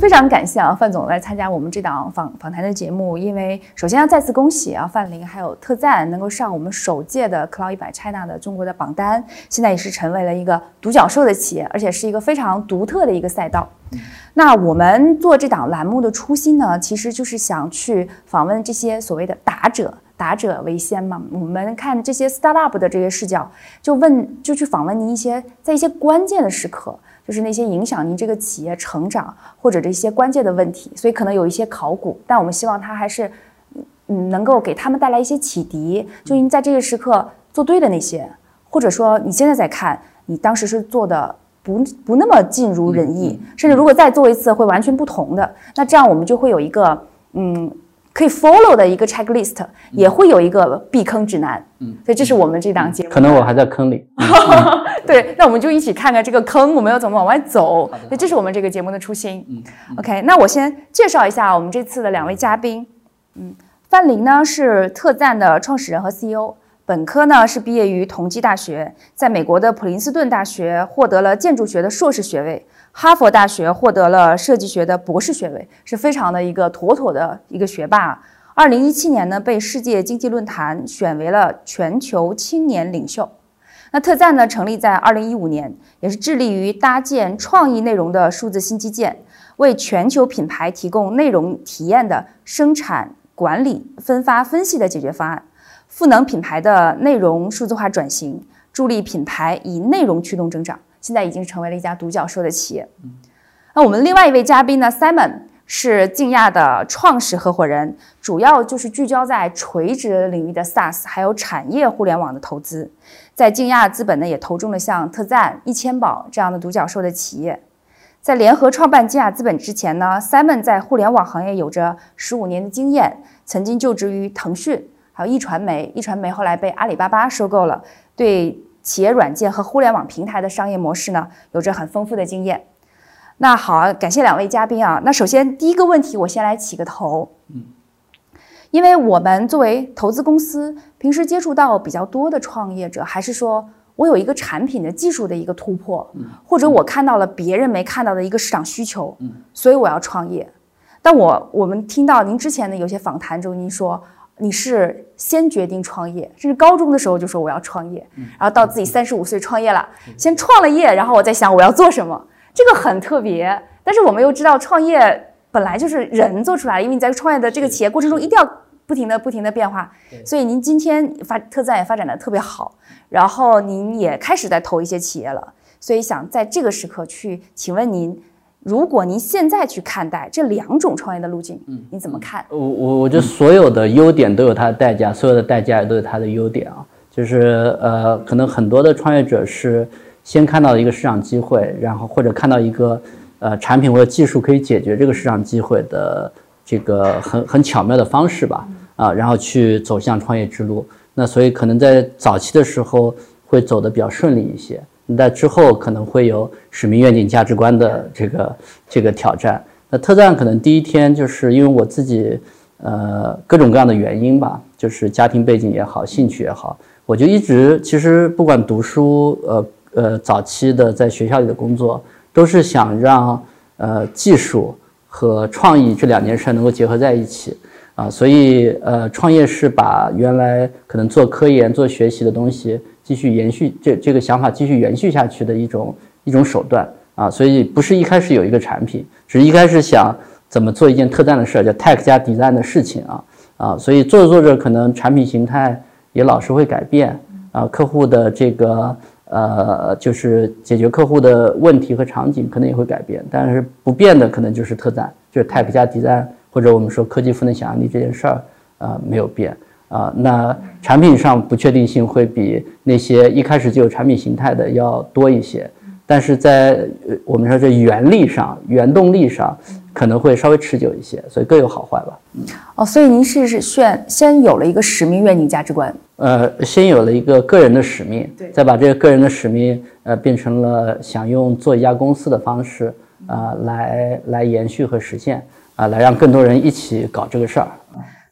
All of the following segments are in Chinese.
非常感谢啊，范总来参加我们这档访访谈的节目。因为首先要再次恭喜啊，范林还有特赞能够上我们首届的 Cloud 一百 China 的中国的榜单，现在也是成为了一个独角兽的企业，而且是一个非常独特的一个赛道。那我们做这档栏目的初心呢，其实就是想去访问这些所谓的打者，打者为先嘛。我们看这些 startup 的这些视角，就问就去访问您一些在一些关键的时刻。就是那些影响您这个企业成长或者这些关键的问题，所以可能有一些考古，但我们希望它还是，嗯，能够给他们带来一些启迪。就您在这个时刻做对的那些，或者说你现在在看，你当时是做的不不那么尽如人意，甚至如果再做一次会完全不同的，那这样我们就会有一个嗯。可以 follow 的一个 checklist，也会有一个避坑指南。嗯，所以这是我们这档节目。可能我还在坑里。对，那我们就一起看看这个坑，我们要怎么往外走。所以这是我们这个节目的初心。嗯，OK，那我先介绍一下我们这次的两位嘉宾。嗯，范林呢是特赞的创始人和 CEO，本科呢是毕业于同济大学，在美国的普林斯顿大学获得了建筑学的硕士学位。哈佛大学获得了设计学的博士学位，是非常的一个妥妥的一个学霸。二零一七年呢，被世界经济论坛选为了全球青年领袖。那特赞呢，成立在二零一五年，也是致力于搭建创意内容的数字新基建，为全球品牌提供内容体验的生产管理、分发、分析的解决方案，赋能品牌的内容数字化转型，助力品牌以内容驱动增长。现在已经成为了一家独角兽的企业。那我们另外一位嘉宾呢？Simon 是静亚的创始合伙人，主要就是聚焦在垂直领域的 SaaS 还有产业互联网的投资。在静亚资本呢，也投中了像特赞、一千宝这样的独角兽的企业。在联合创办静亚资本之前呢，Simon 在互联网行业有着十五年的经验，曾经就职于腾讯，还有易传媒。易传媒后来被阿里巴巴收购了，对。企业软件和互联网平台的商业模式呢，有着很丰富的经验。那好，感谢两位嘉宾啊。那首先第一个问题，我先来起个头。嗯，因为我们作为投资公司，平时接触到比较多的创业者，还是说我有一个产品的技术的一个突破，或者我看到了别人没看到的一个市场需求，嗯，所以我要创业。但我我们听到您之前的有些访谈中，您说。你是先决定创业，甚至高中的时候就说我要创业，然后到自己三十五岁创业了，先创了业，然后我在想我要做什么，这个很特别。但是我们又知道创业本来就是人做出来的，因为你在创业的这个企业过程中一定要不停的不停的变化。所以您今天发特赞也发展的特别好，然后您也开始在投一些企业了，所以想在这个时刻去请问您。如果您现在去看待这两种创业的路径，嗯，你怎么看？我我我觉得所有的优点都有它的代价，所有的代价也都有它的优点啊。就是呃，可能很多的创业者是先看到一个市场机会，然后或者看到一个呃产品或者技术可以解决这个市场机会的这个很很巧妙的方式吧，啊，然后去走向创业之路。那所以可能在早期的时候会走得比较顺利一些。那之后可能会有使命、愿景、价值观的这个这个挑战。那特赞可能第一天就是因为我自己，呃，各种各样的原因吧，就是家庭背景也好，兴趣也好，我就一直其实不管读书，呃呃，早期的在学校里的工作，都是想让呃技术和创意这两件事能够结合在一起啊。所以呃，创业是把原来可能做科研、做学习的东西。继续延续这这个想法，继续延续下去的一种一种手段啊，所以不是一开始有一个产品，只是一开始想怎么做一件特赞的事儿，叫 tech 加 design 的事情啊啊，所以做着做着，可能产品形态也老是会改变啊，客户的这个呃，就是解决客户的问题和场景可能也会改变，但是不变的可能就是特赞，就是 tech 加 design，或者我们说科技赋能想象力这件事儿啊没有变。啊，那产品上不确定性会比那些一开始就有产品形态的要多一些，但是在我们说这原力上、原动力上可能会稍微持久一些，所以各有好坏吧。哦，所以您是是先先有了一个使命、愿景、价值观。呃，先有了一个个人的使命，再把这个个人的使命呃变成了想用做一家公司的方式啊来来延续和实现啊，来让更多人一起搞这个事儿。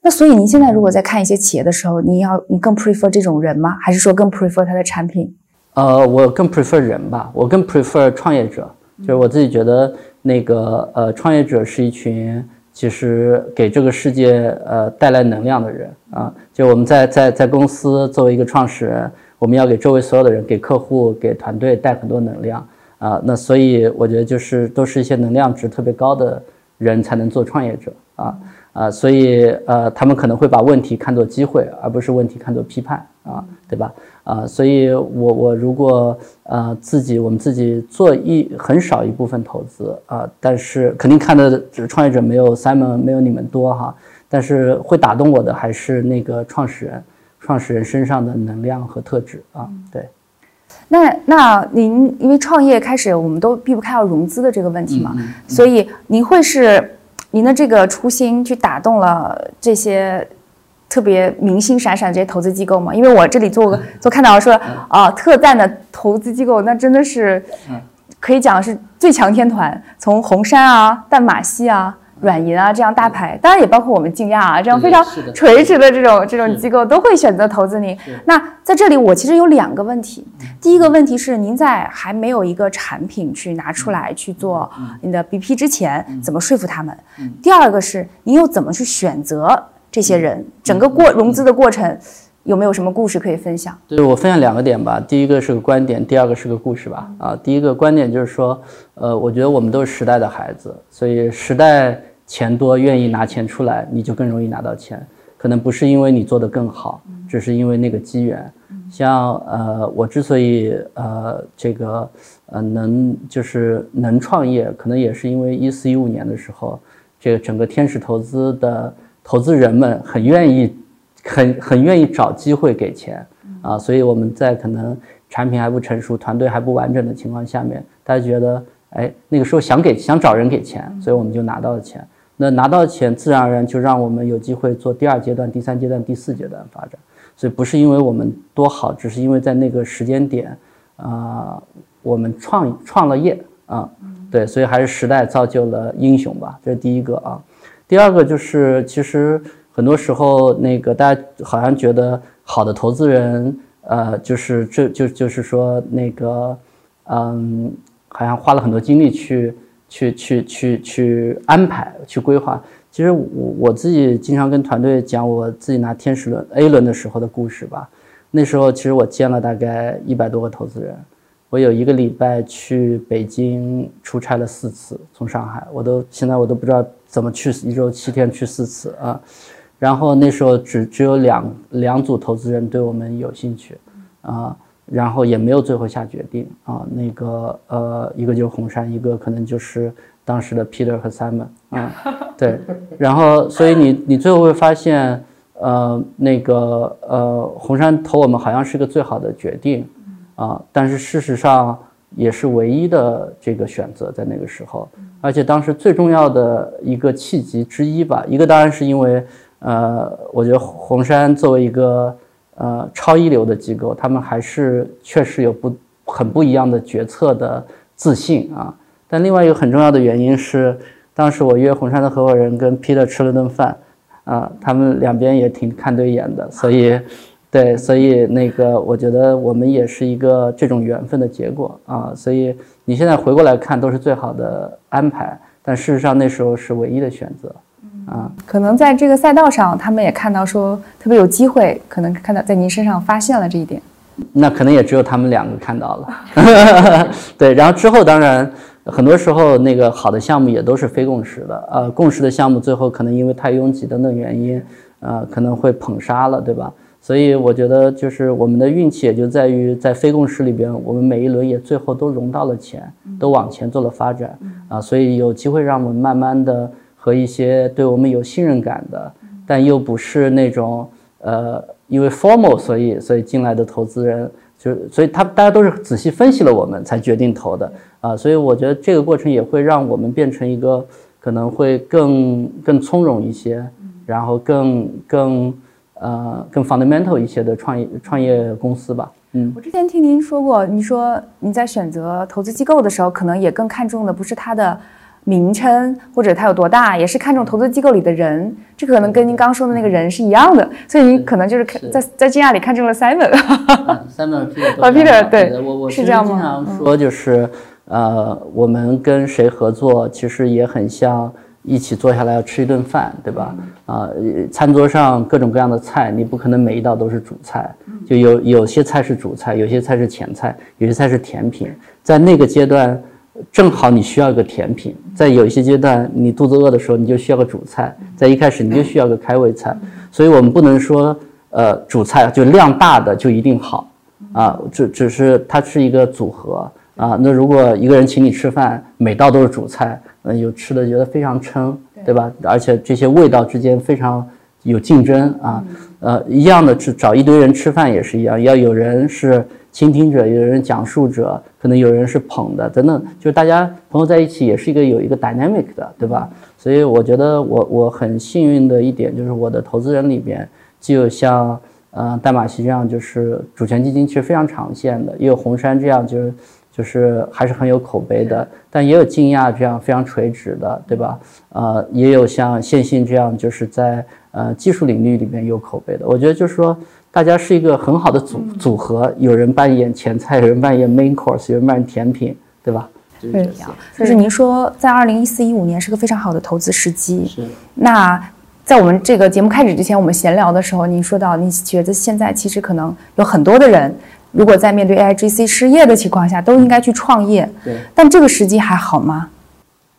那所以您现在如果在看一些企业的时候，你要你更 prefer 这种人吗？还是说更 prefer 它的产品？呃，我更 prefer 人吧，我更 prefer 创业者就是我自己觉得那个呃，创业者是一群其实给这个世界呃带来能量的人啊。就我们在在在公司作为一个创始人，我们要给周围所有的人、给客户、给团队带很多能量啊。那所以我觉得就是都是一些能量值特别高的人才能做创业者啊。啊，所以呃，他们可能会把问题看作机会，而不是问题看作批判啊，对吧？啊，所以我我如果呃自己我们自己做一很少一部分投资啊，但是肯定看的创业者没有 Simon 没有你们多哈，但是会打动我的还是那个创始人创始人身上的能量和特质啊，对。那那您因为创业开始，我们都避不开要融资的这个问题嘛，所以您会是。您的这个初心去打动了这些特别明星闪闪这些投资机构吗？因为我这里做做看到说啊，特赞的投资机构，那真的是可以讲是最强天团，从红杉啊、淡马锡啊。软银啊，这样大牌，当然也包括我们竞亚啊，这样非常垂直的这种这种机构都会选择投资您。那在这里，我其实有两个问题。第一个问题是，您在还没有一个产品去拿出来去做您的 BP 之前，怎么说服他们？第二个是，您又怎么去选择这些人？整个过融资的过程有没有什么故事可以分享？对我分享两个点吧。第一个是个观点，第二个是个故事吧。啊，第一个观点就是说，呃，我觉得我们都是时代的孩子，所以时代。钱多，愿意拿钱出来，你就更容易拿到钱。可能不是因为你做得更好，只是因为那个机缘。像呃，我之所以呃这个呃能就是能创业，可能也是因为一四一五年的时候，这个整个天使投资的投资人们很愿意很很愿意找机会给钱啊，所以我们在可能产品还不成熟、团队还不完整的情况下面，大家觉得哎那个时候想给想找人给钱，所以我们就拿到了钱。那拿到钱，自然而然就让我们有机会做第二阶段、第三阶段、第四阶段发展。所以不是因为我们多好，只是因为在那个时间点，啊，我们创创了业啊，对，所以还是时代造就了英雄吧，这是第一个啊。第二个就是，其实很多时候那个大家好像觉得好的投资人，呃，就是这就就是说那个，嗯，好像花了很多精力去。去去去去安排去规划。其实我我自己经常跟团队讲我自己拿天使轮 A 轮的时候的故事吧。那时候其实我见了大概一百多个投资人，我有一个礼拜去北京出差了四次，从上海，我都现在我都不知道怎么去一周七天去四次啊。然后那时候只只有两两组投资人对我们有兴趣啊。然后也没有最后下决定啊，那个呃，一个就是红杉，一个可能就是当时的 Peter 和 Simon 啊，对，然后所以你你最后会发现，呃，那个呃，红杉投我们好像是个最好的决定啊，但是事实上也是唯一的这个选择在那个时候，而且当时最重要的一个契机之一吧，一个当然是因为呃，我觉得红杉作为一个。呃，超一流的机构，他们还是确实有不很不一样的决策的自信啊。但另外一个很重要的原因是，当时我约红杉的合伙人跟 Peter 吃了顿饭，啊，他们两边也挺看对眼的，所以，对，所以那个我觉得我们也是一个这种缘分的结果啊。所以你现在回过来看，都是最好的安排，但事实上那时候是唯一的选择。啊，可能在这个赛道上，他们也看到说特别有机会，可能看到在您身上发现了这一点。那可能也只有他们两个看到了。对，然后之后当然很多时候那个好的项目也都是非共识的，呃，共识的项目最后可能因为太拥挤等等原因，呃，可能会捧杀了，对吧？所以我觉得就是我们的运气也就在于在非共识里边，我们每一轮也最后都融到了钱，都往前做了发展啊，所以有机会让我们慢慢的。和一些对我们有信任感的，但又不是那种呃，因为 formal 所以所以进来的投资人，就是所以他大家都是仔细分析了我们才决定投的啊，所以我觉得这个过程也会让我们变成一个可能会更更从容一些，然后更更呃更 fundamental 一些的创业创业公司吧。嗯，我之前听您说过，你说你在选择投资机构的时候，可能也更看重的不是它的。名称或者它有多大，也是看重投资机构里的人，这可能跟您刚说的那个人是一样的，所以您可能就是看在在惊讶里看中了 Simon。Simon Peter，对，我我是这样吗？经常说就是，呃，我们跟谁合作，其实也很像一起坐下来要吃一顿饭，对吧？啊，餐桌上各种各样的菜，你不可能每一道都是主菜，就有有些菜是主菜，有些菜是前菜，有些菜是甜品。在那个阶段，正好你需要一个甜品；在有一些阶段，你肚子饿的时候，你就需要个主菜；在一开始，你就需要个开胃菜。所以我们不能说，呃，主菜就量大的就一定好啊，只只是它是一个组合。啊，那如果一个人请你吃饭，每道都是主菜，嗯，有吃的觉得非常撑，对吧？而且这些味道之间非常有竞争啊，呃，一样的，找找一堆人吃饭也是一样，要有人是倾听者，有人讲述者，可能有人是捧的，等等，就是大家朋友在一起也是一个有一个 dynamic 的，对吧？所以我觉得我我很幸运的一点就是我的投资人里边既有像呃代码西这样就是主权基金，其实非常长线的，也有红杉这样就是。就是还是很有口碑的，但也有惊讶这样非常垂直的，对吧？呃，也有像线性这样，就是在呃技术领域里面有口碑的。我觉得就是说，大家是一个很好的组组合，有人扮演前菜，有人扮演 main course，有人扮演甜品，对吧？对，就是您说在二零一四一五年是个非常好的投资时机。是。那在我们这个节目开始之前，我们闲聊的时候，您说到你觉得现在其实可能有很多的人。如果在面对 AIGC 失业的情况下，都应该去创业。对，但这个时机还好吗？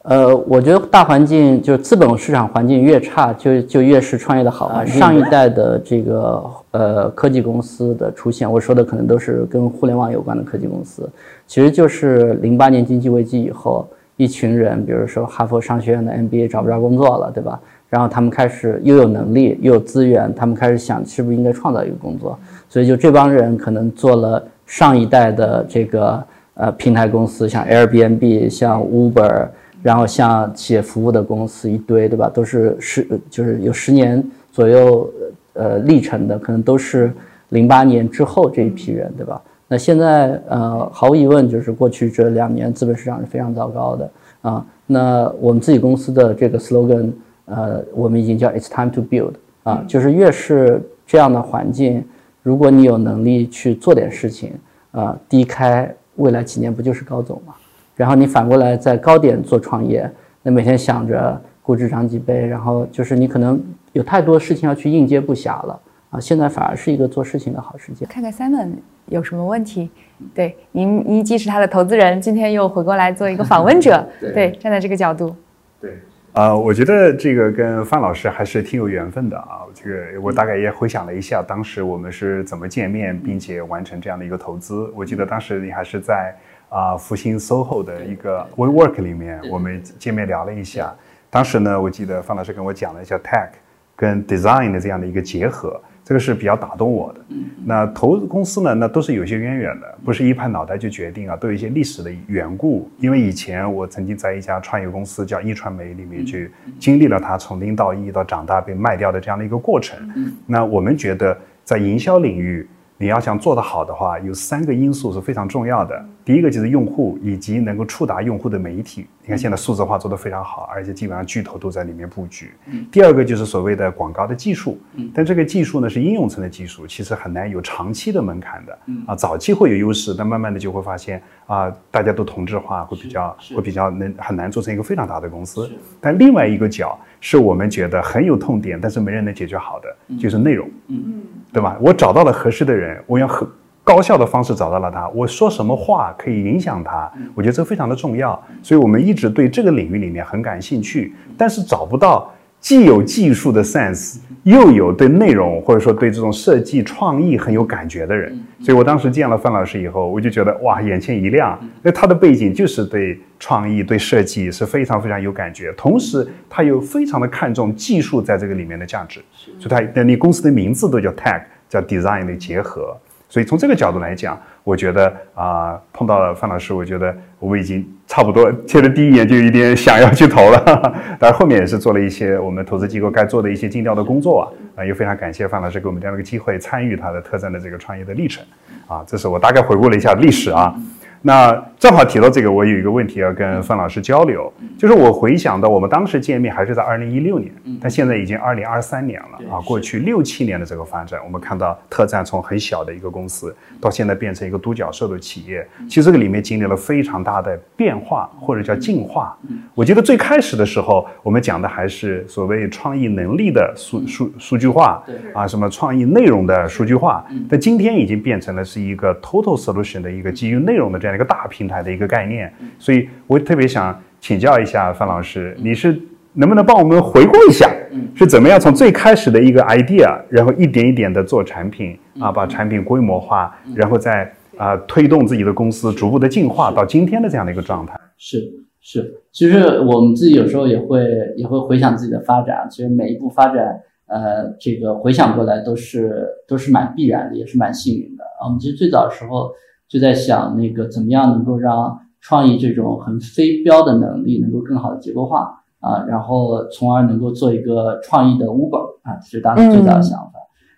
呃，我觉得大环境就是资本市场环境越差，就就越是创业的好啊。上一代的这个呃科技公司的出现，我说的可能都是跟互联网有关的科技公司，其实就是零八年经济危机以后，一群人，比如说哈佛商学院的 MBA 找不着工作了，对吧？然后他们开始又有能力又有资源，他们开始想是不是应该创造一个工作。所以就这帮人可能做了上一代的这个呃平台公司，像 Airbnb、像 Uber，然后像企业服务的公司一堆，对吧？都是十就是有十年左右呃历程的，可能都是零八年之后这一批人，对吧？那现在呃毫无疑问就是过去这两年资本市场是非常糟糕的啊。那我们自己公司的这个 slogan 呃我们已经叫 It's time to build 啊，就是越是这样的环境。如果你有能力去做点事情，啊，低开未来几年不就是高走吗？然后你反过来在高点做创业，那每天想着估值涨几倍，然后就是你可能有太多事情要去应接不暇了啊！现在反而是一个做事情的好时间。看看 Simon 有什么问题？对，您您既是他的投资人，今天又回过来做一个访问者，对，站在这个角度，对。啊，我觉得这个跟范老师还是挺有缘分的啊。这个我大概也回想了一下，当时我们是怎么见面，并且完成这样的一个投资。我记得当时你还是在啊复兴 SOHO 的一个 WeWork 里面，我们见面聊了一下。当时呢，我记得范老师跟我讲了一下 Tech 跟 Design 的这样的一个结合。这个是比较打动我的。那投资公司呢，那都是有些渊源的，不是一拍脑袋就决定啊，都有一些历史的缘故。因为以前我曾经在一家创业公司叫一传媒里面去经历了它从零到一到长大被卖掉的这样的一个过程。那我们觉得在营销领域。你要想做得好的话，有三个因素是非常重要的。第一个就是用户以及能够触达用户的媒体。你看现在数字化做得非常好，而且基本上巨头都在里面布局。第二个就是所谓的广告的技术，但这个技术呢是应用层的技术，其实很难有长期的门槛的。啊，早期会有优势，但慢慢的就会发现啊，大家都同质化，会比较会比较能很难做成一个非常大的公司。但另外一个角是我们觉得很有痛点，但是没人能解决好的，就是内容。嗯。对吧？我找到了合适的人，我用很高效的方式找到了他。我说什么话可以影响他？我觉得这非常的重要。所以我们一直对这个领域里面很感兴趣，但是找不到既有技术的 sense，又有对内容或者说对这种设计创意很有感觉的人。所以我当时见了范老师以后，我就觉得哇，眼前一亮。那他的背景就是对创意、对设计是非常非常有感觉，同时他又非常的看重技术在这个里面的价值。所以他连你公司的名字都叫 tech。叫 design 的结合，所以从这个角度来讲，我觉得啊，碰到了范老师，我觉得我们已经差不多，贴了第一眼就有点想要去投了。当然后面也是做了一些我们投资机构该做的一些尽调的工作啊，啊，也非常感谢范老师给我们这样的一个机会，参与他的特征的这个创业的历程啊，这是我大概回顾了一下历史啊。那正好提到这个，我有一个问题要跟范老师交流，就是我回想到我们当时见面还是在二零一六年，但现在已经二零二三年了啊，过去六七年的这个发展，我们看到特赞从很小的一个公司到现在变成一个独角兽的企业，其实这个里面经历了非常大的变化或者叫进化。我记得最开始的时候，我们讲的还是所谓创意能力的数数数据化，啊，什么创意内容的数据化，但今天已经变成了是一个 total solution 的一个基于内容的这样一个大平。台的一个概念，所以我特别想请教一下范老师，你是能不能帮我们回顾一下，是怎么样从最开始的一个 idea，然后一点一点的做产品啊，把产品规模化，然后再啊推动自己的公司逐步的进化到今天的这样的一个状态？是是，其实我们自己有时候也会也会回想自己的发展，其实每一步发展，呃，这个回想过来都是都是蛮必然的，也是蛮幸运的啊。我们其实最早的时候。就在想那个怎么样能够让创意这种很非标的能力能够更好的结构化啊，然后从而能够做一个创意的 Uber 啊，这是当时最早的想法。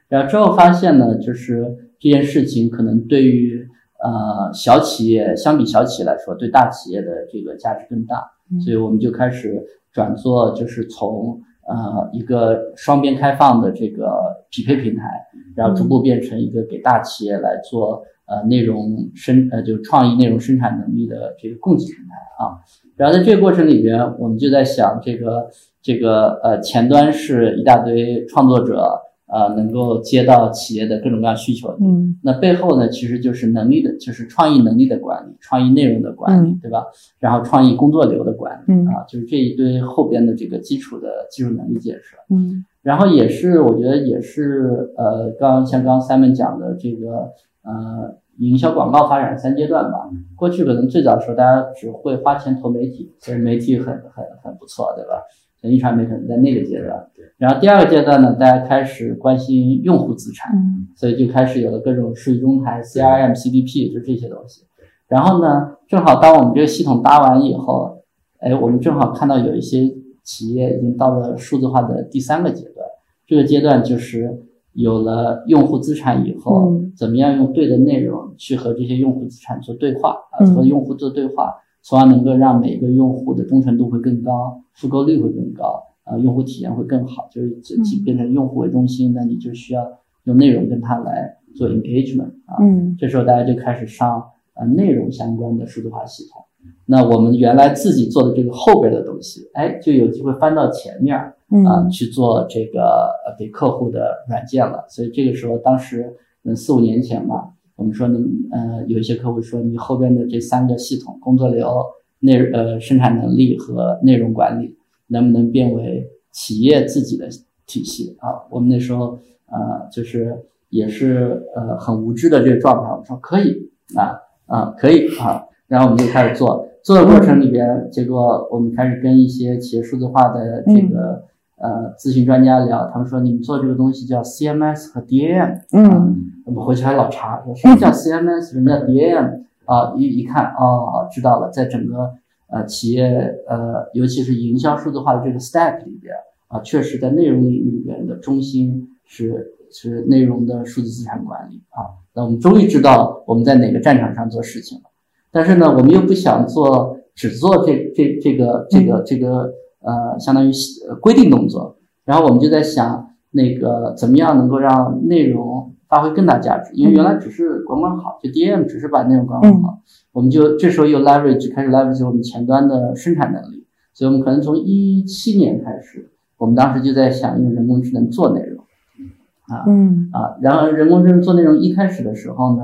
然后之后发现呢，就是这件事情可能对于呃小企业相比小企业来说，对大企业的这个价值更大，所以我们就开始转做，就是从呃一个双边开放的这个匹配平台，然后逐步变成一个给大企业来做。呃，内容生呃，就创意内容生产能力的这个供给平台啊，然后在这个过程里边，我们就在想，这个这个呃，前端是一大堆创作者，呃，能够接到企业的各种各样需求，嗯，那背后呢，其实就是能力的，就是创意能力的管理，创意内容的管理，对吧？然后创意工作流的管理，啊，就是这一堆后边的这个基础的技术能力建设，嗯，然后也是我觉得也是呃，刚像刚 Simon 讲的这个呃。营销广告发展三阶段吧。过去可能最早的时候，大家只会花钱投媒体，所以媒体很很很不错，对吧？像一传媒可能在那个阶段。然后第二个阶段呢，大家开始关心用户资产，所以就开始有了各种数据中台、CRM、CDP，就这些东西。然后呢，正好当我们这个系统搭完以后，哎，我们正好看到有一些企业已经到了数字化的第三个阶段。这个阶段就是。有了用户资产以后，怎么样用对的内容去和这些用户资产做对话啊？和用户做对话，从而能够让每一个用户的忠诚度会更高，复购率会更高，啊，用户体验会更好。就是变成用户为中心，那你就需要用内容跟他来做 engagement 啊。这时候大家就开始上呃内容相关的数字化系统。那我们原来自己做的这个后边的东西，哎，就有机会翻到前面啊去做这个呃给客户的软件了。所以这个时候，当时嗯四五年前吧，我们说呢，呃有一些客户说，你后边的这三个系统，工作流、内呃生产能力和内容管理，能不能变为企业自己的体系啊？我们那时候呃就是也是呃很无知的这个状态，我们说可以啊啊可以啊。然后我们就开始做，做的过程里边，结果我们开始跟一些企业数字化的这个呃咨询专家聊，他们说你们做这个东西叫 CMS 和 DAM，嗯，我们回去还老查，说什么叫 CMS，什么叫 DAM 啊？一一看，哦，知道了，在整个呃企业呃，尤其是营销数字化的这个 stack 里边啊，确实在内容领域里边的中心是是内容的数字资产管理啊。那我们终于知道我们在哪个战场上做事情了。但是呢，我们又不想做，只做这这这个这个这个呃，相当于规定动作。然后我们就在想，那个怎么样能够让内容发挥更大价值？因为原来只是管管好，就 DM 只是把内容管管好。我们就这时候又 leverage 开始 leverage 我们前端的生产能力。所以我们可能从一七年开始，我们当时就在想用人工智能做内容啊，嗯啊，然后人工智能做内容一开始的时候呢。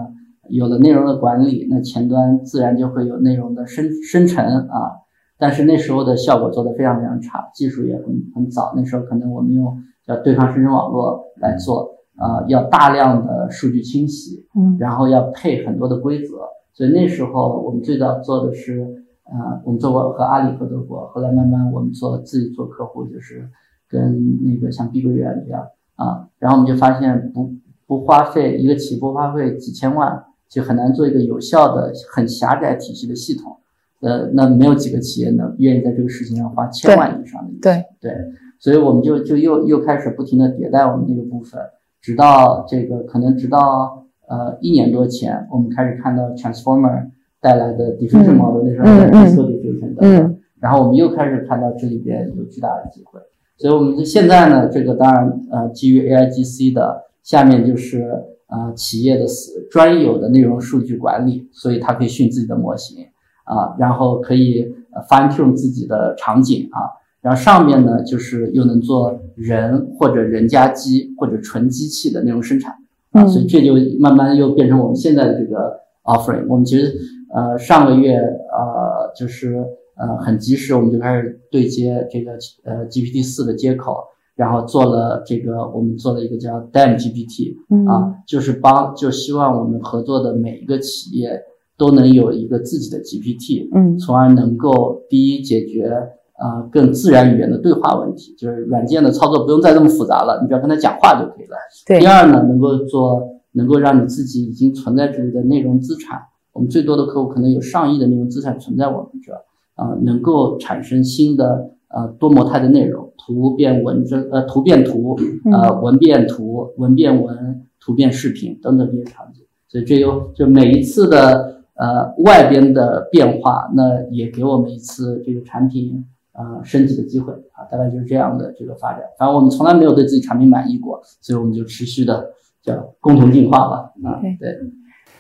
有了内容的管理，那前端自然就会有内容的生生成啊。但是那时候的效果做得非常非常差，技术也很很早。那时候可能我们用叫对抗生成网络来做，啊，要大量的数据清洗，嗯，然后要配很多的规则。所以那时候我们最早做的是，啊，我们做过和阿里合作过，后来慢慢我们做自己做客户，就是跟那个像碧桂园这样啊，然后我们就发现不不花费一个起步花费几千万。就很难做一个有效的、很狭窄体系的系统，呃，那没有几个企业能愿意在这个事情上花千万以上的对。对，所以我们就就又又开始不停的迭代我们那个部分，直到这个可能直到呃一年多前，我们开始看到 transformer 带带来的 diffusion model，那时候在 disco diffusion 等等。然后我们又开始看到这里边有巨大的机会，所以我们现在呢，这个当然呃基于 AIGC 的下面就是呃企业的专有的内容数据管理，所以它可以训自己的模型啊，然后可以 fine tune 自己的场景啊，然后上面呢就是又能做人或者人加机或者纯机器的内容生产啊，所以这就慢慢又变成我们现在的这个 offering。我们其实呃上个月呃就是。呃，很及时，我们就开始对接这个呃 GPT 四的接口，然后做了这个，我们做了一个叫 Dam GPT，啊，就是帮，就希望我们合作的每一个企业都能有一个自己的 GPT，嗯，从而能够第一解决啊更自然语言的对话问题，就是软件的操作不用再这么复杂了，你只要跟他讲话就可以了。对。第二呢，能够做，能够让你自己已经存在这里的内容资产，我们最多的客户可能有上亿的内容资产存在我们这。啊，能够产生新的呃多模态的内容，图变文字，呃图变图，呃文变图，文变文，图变视频等等这些场景。所以这有就每一次的呃外边的变化，那也给我们一次这个产品呃升级的机会啊，大概就是这样的这个发展。反正我们从来没有对自己产品满意过，所以我们就持续的叫共同进化吧。啊，对。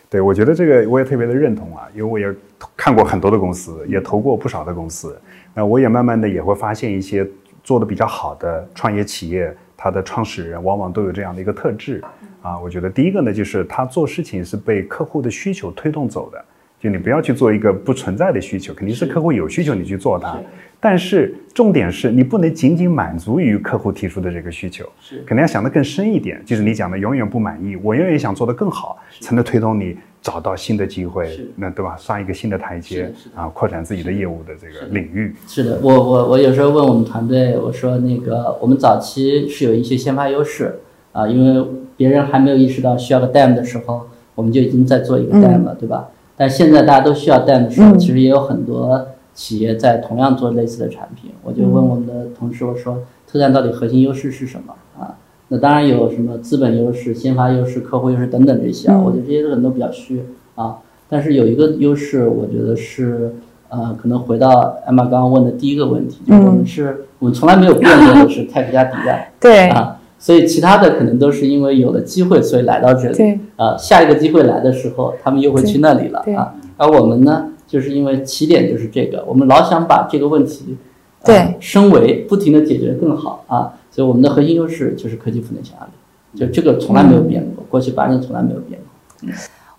对，我觉得这个我也特别的认同啊，因为我也看过很多的公司，也投过不少的公司。那我也慢慢的也会发现一些做的比较好的创业企业，它的创始人往往都有这样的一个特质啊。我觉得第一个呢，就是他做事情是被客户的需求推动走的，就你不要去做一个不存在的需求，肯定是客户有需求你去做它。但是重点是你不能仅仅满足于客户提出的这个需求，是肯定要想得更深一点。就是你讲的永远不满意，我永远想做得更好，才能推动你找到新的机会，那对吧？上一个新的台阶啊，扩展自己的业务的这个领域。是的，我我我有时候问我们团队，我说那个我们早期是有一些先发优势啊，因为别人还没有意识到需要个 dam 的时候，我们就已经在做一个 dam 了，对吧？但现在大家都需要 dam 的时候，其实也有很多。企业在同样做类似的产品，我就问我们的同事，我说特赞到底核心优势是什么啊？那当然有什么资本优势、先发优势、客户优势等等这些啊。我觉得这些可能都比较虚啊。但是有一个优势，我觉得是呃，可能回到艾玛刚刚问的第一个问题，就是我们是我们从来没有变过的是 tech 加迪拜，对啊，所以其他的可能都是因为有了机会，所以来到这里。对啊，下一个机会来的时候，他们又会去那里了啊。而我们呢？就是因为起点就是这个，我们老想把这个问题对升维，不停的解决更好啊，所以我们的核心优势就是科技赋能性压力，就这个从来没有变过，过去八年从来没有变过。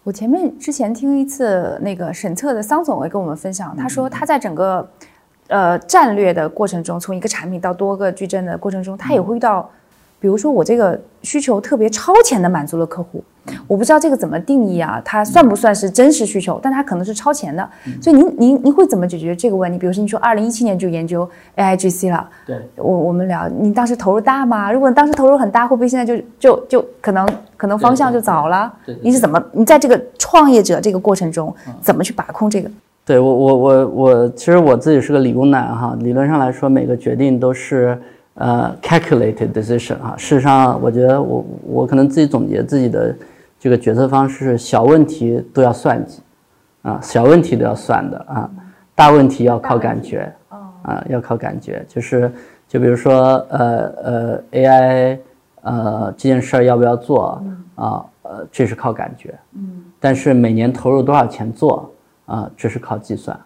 我前面之前听一次那个审策的桑总也跟我们分享，他说他在整个呃战略的过程中，从一个产品到多个矩阵的过程中，他也会遇到。比如说我这个需求特别超前的满足了客户，我不知道这个怎么定义啊？它算不算是真实需求？但它可能是超前的，所以您您您会怎么解决这个问题？比如说你说二零一七年就研究 AIGC 了，对我我们聊，你当时投入大吗？如果当时投入很大，会不会现在就就就可能可能方向就早了？你是怎么你在这个创业者这个过程中怎么去把控这个？对我我我我其实我自己是个理工男哈，理论上来说每个决定都是。呃，calculated decision 啊，事实上，我觉得我我可能自己总结自己的这个决策方式是小问题都要算计，啊，小问题都要算的啊，大问题要靠感觉，啊，要靠感觉，就是就比如说呃呃 AI 呃这件事儿要不要做啊，呃这是靠感觉，嗯，但是每年投入多少钱做啊，这是靠计算。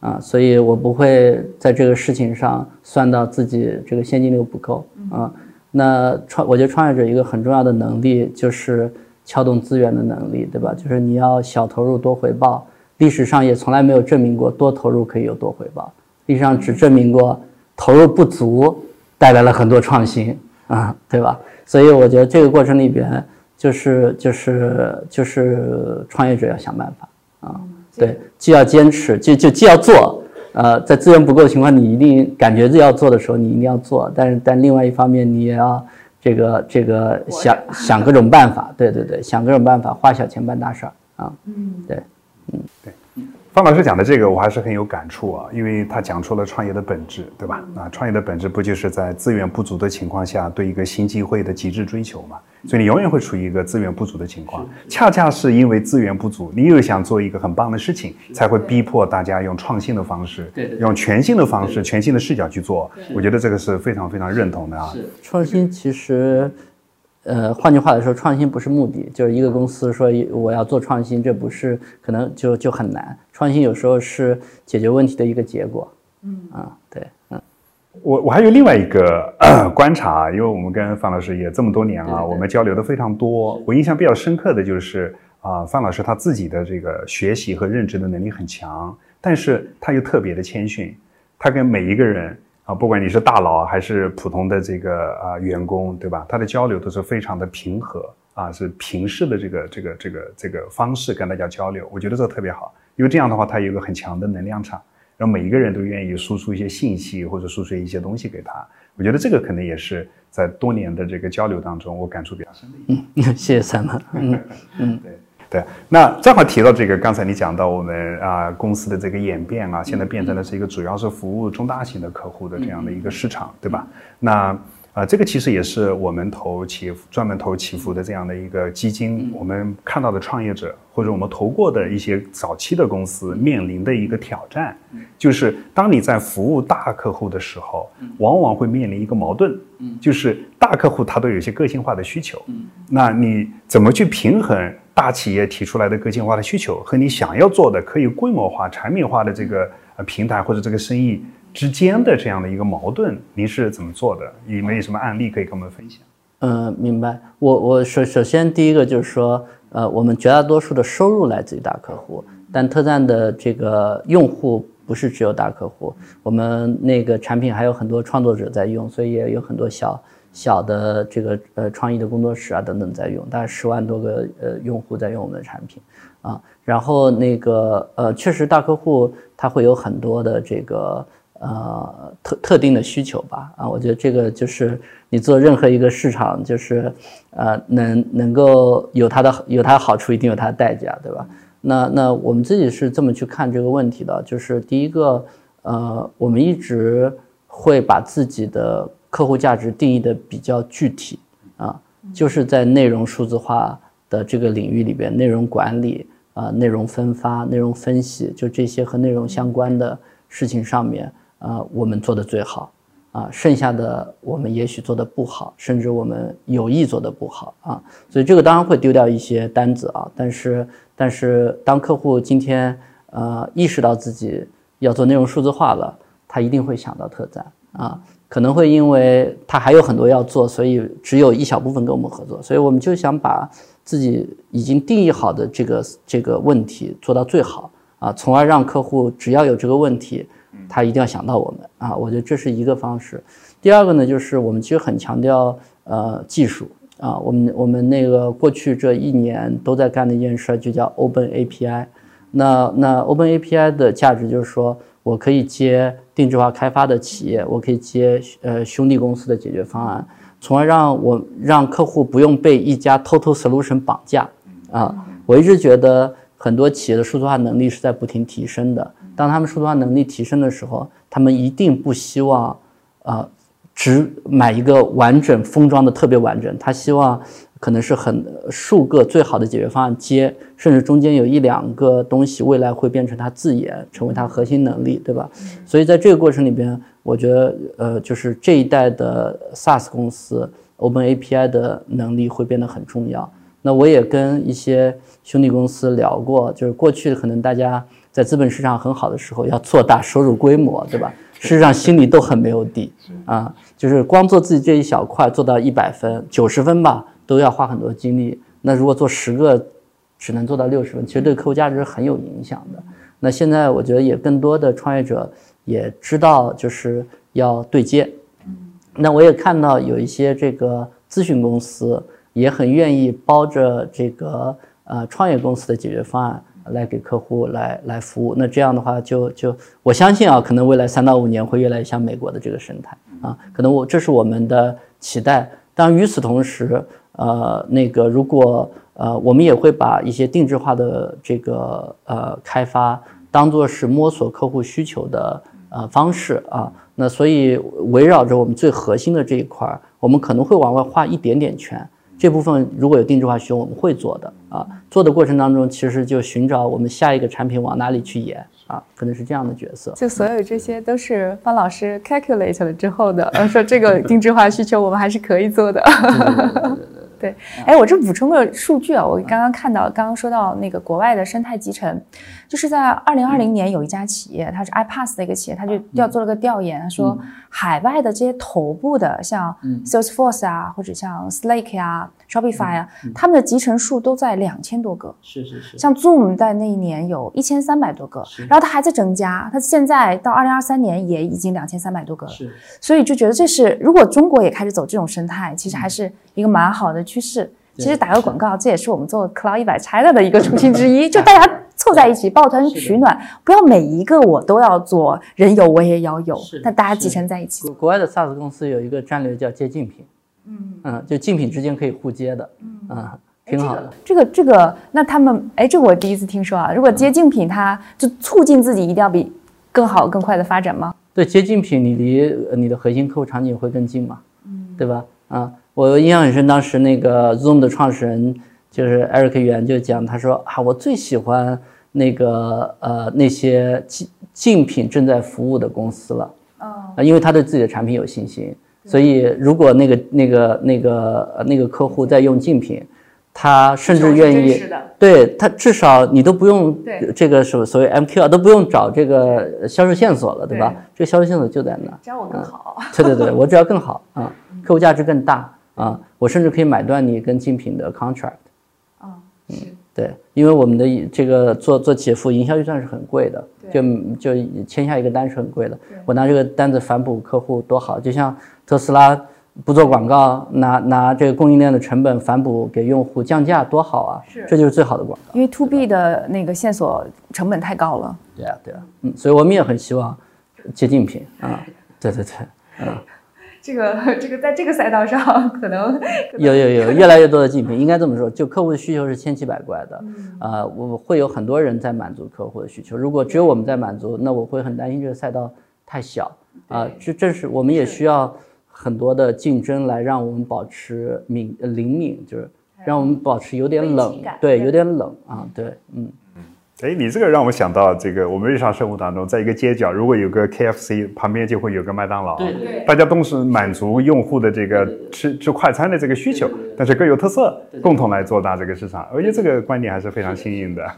啊，所以我不会在这个事情上算到自己这个现金流不够啊。那创，我觉得创业者一个很重要的能力就是撬动资源的能力，对吧？就是你要小投入多回报。历史上也从来没有证明过多投入可以有多回报，历史上只证明过投入不足带来了很多创新啊，对吧？所以我觉得这个过程里边就是就是就是创业者要想办法啊。对，既要坚持，就就既要做，呃，在资源不够的情况，你一定感觉要做的时候，你一定要做。但是，但另外一方面，你也要这个这个想想各种办法。对对对，想各种办法，花小钱办大事儿啊。嗯，对，嗯对。方老师讲的这个，我还是很有感触啊，因为他讲出了创业的本质，对吧？啊，创业的本质不就是在资源不足的情况下，对一个新机会的极致追求嘛？所以你永远会处于一个资源不足的情况。恰恰是因为资源不足，你又想做一个很棒的事情，才会逼迫大家用创新的方式，用全新的方式、全新的视角去做。我觉得这个是非常非常认同的啊。创新其实，呃，换句话来说，创新不是目的，就是一个公司说我要做创新，这不是可能就就很难。创新有时候是解决问题的一个结果。嗯啊，对，嗯。我我还有另外一个 观察，因为我们跟范老师也这么多年了，我们交流的非常多。我印象比较深刻的就是啊，范老师他自己的这个学习和认知的能力很强，但是他又特别的谦逊。他跟每一个人啊，不管你是大佬还是普通的这个啊员工，对吧？他的交流都是非常的平和啊，是平视的这个这个这个这个方式跟大家交流。我觉得这特别好，因为这样的话，他有一个很强的能量场。让每一个人都愿意输出一些信息或者输出一些东西给他，我觉得这个可能也是在多年的这个交流当中我感触比较深的。嗯，谢谢三毛。嗯嗯，对对。那正好提到这个，刚才你讲到我们啊公司的这个演变啊，现在变成了是一个主要是服务中大型的客户的这样的一个市场，对吧？那。啊，这个其实也是我们投企专门投祈福的这样的一个基金，我们看到的创业者或者我们投过的一些早期的公司面临的一个挑战，就是当你在服务大客户的时候，往往会面临一个矛盾，就是大客户他都有一些个性化的需求，那你怎么去平衡大企业提出来的个性化的需求和你想要做的可以规模化、产品化的这个呃平台或者这个生意？之间的这样的一个矛盾，您是怎么做的？有没有什么案例可以跟我们分享？嗯，明白。我我首首先第一个就是说，呃，我们绝大多数的收入来自于大客户，但特赞的这个用户不是只有大客户，我们那个产品还有很多创作者在用，所以也有很多小小的这个呃创意的工作室啊等等在用，大概十万多个呃用户在用我们的产品啊。然后那个呃，确实大客户他会有很多的这个。呃，特特定的需求吧，啊，我觉得这个就是你做任何一个市场，就是呃，能能够有它的有它的好处，一定有它的代价，对吧？那那我们自己是这么去看这个问题的，就是第一个，呃，我们一直会把自己的客户价值定义的比较具体，啊，就是在内容数字化的这个领域里边，内容管理啊，内容分发、内容分析，就这些和内容相关的事情上面。啊，我们做的最好，啊，剩下的我们也许做的不好，甚至我们有意做的不好啊，所以这个当然会丢掉一些单子啊，但是但是当客户今天呃意识到自己要做内容数字化了，他一定会想到特赞啊，可能会因为他还有很多要做，所以只有一小部分跟我们合作，所以我们就想把自己已经定义好的这个这个问题做到最好啊，从而让客户只要有这个问题。他一定要想到我们啊！我觉得这是一个方式。第二个呢，就是我们其实很强调呃技术啊。我们我们那个过去这一年都在干的一件事，就叫 Open API。那那 Open API 的价值就是说我可以接定制化开发的企业，我可以接呃兄弟公司的解决方案，从而让我让客户不用被一家 Total Solution 绑架啊。我一直觉得很多企业的数字化能力是在不停提升的。当他们数字化能力提升的时候，他们一定不希望，呃，只买一个完整封装的特别完整。他希望可能是很数个最好的解决方案接，甚至中间有一两个东西未来会变成他自研，成为他核心能力，对吧？所以在这个过程里边，我觉得，呃，就是这一代的 SaaS 公司 Open API 的能力会变得很重要。那我也跟一些兄弟公司聊过，就是过去可能大家。在资本市场很好的时候，要做大收入规模，对吧？事实上心里都很没有底啊，就是光做自己这一小块做到一百分、九十分吧，都要花很多精力。那如果做十个，只能做到六十分，其实对客户价值是很有影响的。那现在我觉得也更多的创业者也知道，就是要对接。那我也看到有一些这个咨询公司也很愿意包着这个呃创业公司的解决方案。来给客户来来服务，那这样的话就就我相信啊，可能未来三到五年会越来越像美国的这个生态啊，可能我这是我们的期待。当与此同时，呃，那个如果呃，我们也会把一些定制化的这个呃开发当做是摸索客户需求的呃方式啊，那所以围绕着我们最核心的这一块儿，我们可能会往外画一点点圈，这部分如果有定制化需求，我们会做的啊。做的过程当中，其实就寻找我们下一个产品往哪里去演啊，可能是这样的角色。就所有这些都是方老师 calculate 了之后的，呃，说这个定制化需求我们还是可以做的。对，哎，我这补充个数据啊，我刚刚看到，刚刚说到那个国外的生态集成，就是在二零二零年有一家企业，它是 iPass 的一个企业，它就调做了个调研，说海外的这些头部的，像 Salesforce 啊，或者像 Slack 啊、Shopify 啊，他们的集成数都在两千多个。是是是。像 Zoom 在那一年有一千三百多个，然后它还在增加，它现在到二零二三年也已经两千三百多个了。是。所以就觉得这是，如果中国也开始走这种生态，其实还是一个蛮好的。趋势其实打个广告，这也是我们做 Cloud 一百 China 的一个初心之一，就大家凑在一起抱团取暖，不要每一个我都要做，人有我也要有，那大家集成在一起。国外的 SaaS 公司有一个战略叫接竞品，嗯嗯，就竞品之间可以互接的，嗯，挺好的。这个这个，那他们哎，这我第一次听说啊。如果接竞品，它就促进自己一定要比更好更快的发展吗？对，接竞品，你离你的核心客户场景会更近嘛，嗯，对吧？啊。我印象很深，当时那个 Zoom 的创始人就是 Eric Yuan 就讲，他说啊，我最喜欢那个呃那些竞竞品正在服务的公司了，啊，因为他对自己的产品有信心，所以如果那个那个那个那个客户在用竞品，他甚至愿意，对他至少你都不用这个所所谓 MQ 啊，都不用找这个销售线索了，对吧？这个销售线索就在那，只要我更好，对对对，我只要更好啊，客户价值更大。啊，我甚至可以买断你跟竞品的 contract。啊，嗯，对，因为我们的这个做做企业服务，营销预算是很贵的，就就签下一个单是很贵的。我拿这个单子反哺客户多好，就像特斯拉不做广告，拿拿这个供应链的成本反哺给用户降价多好啊！是，这就是最好的广告。因为 to B 的那个线索成本太高了。对啊，对啊，嗯，所以我们也很希望接竞品啊，对对对，嗯。这个这个在这个赛道上，可能有有 有越来越多的竞品，应该这么说，就客户的需求是千奇百怪的，啊，我会有很多人在满足客户的需求。如果只有我们在满足，那我会很担心这个赛道太小啊。这正是我们也需要很多的竞争来让我们保持敏灵敏，就是让我们保持有点冷，对，有点冷啊，对，嗯。哎，你这个让我想到这个，我们日常生活当中，在一个街角，如果有个 KFC，旁边就会有个麦当劳，对对，大家都是满足用户的这个吃吃快餐的这个需求，但是各有特色，共同来做大这个市场。我觉得这个观点还是非常新颖的，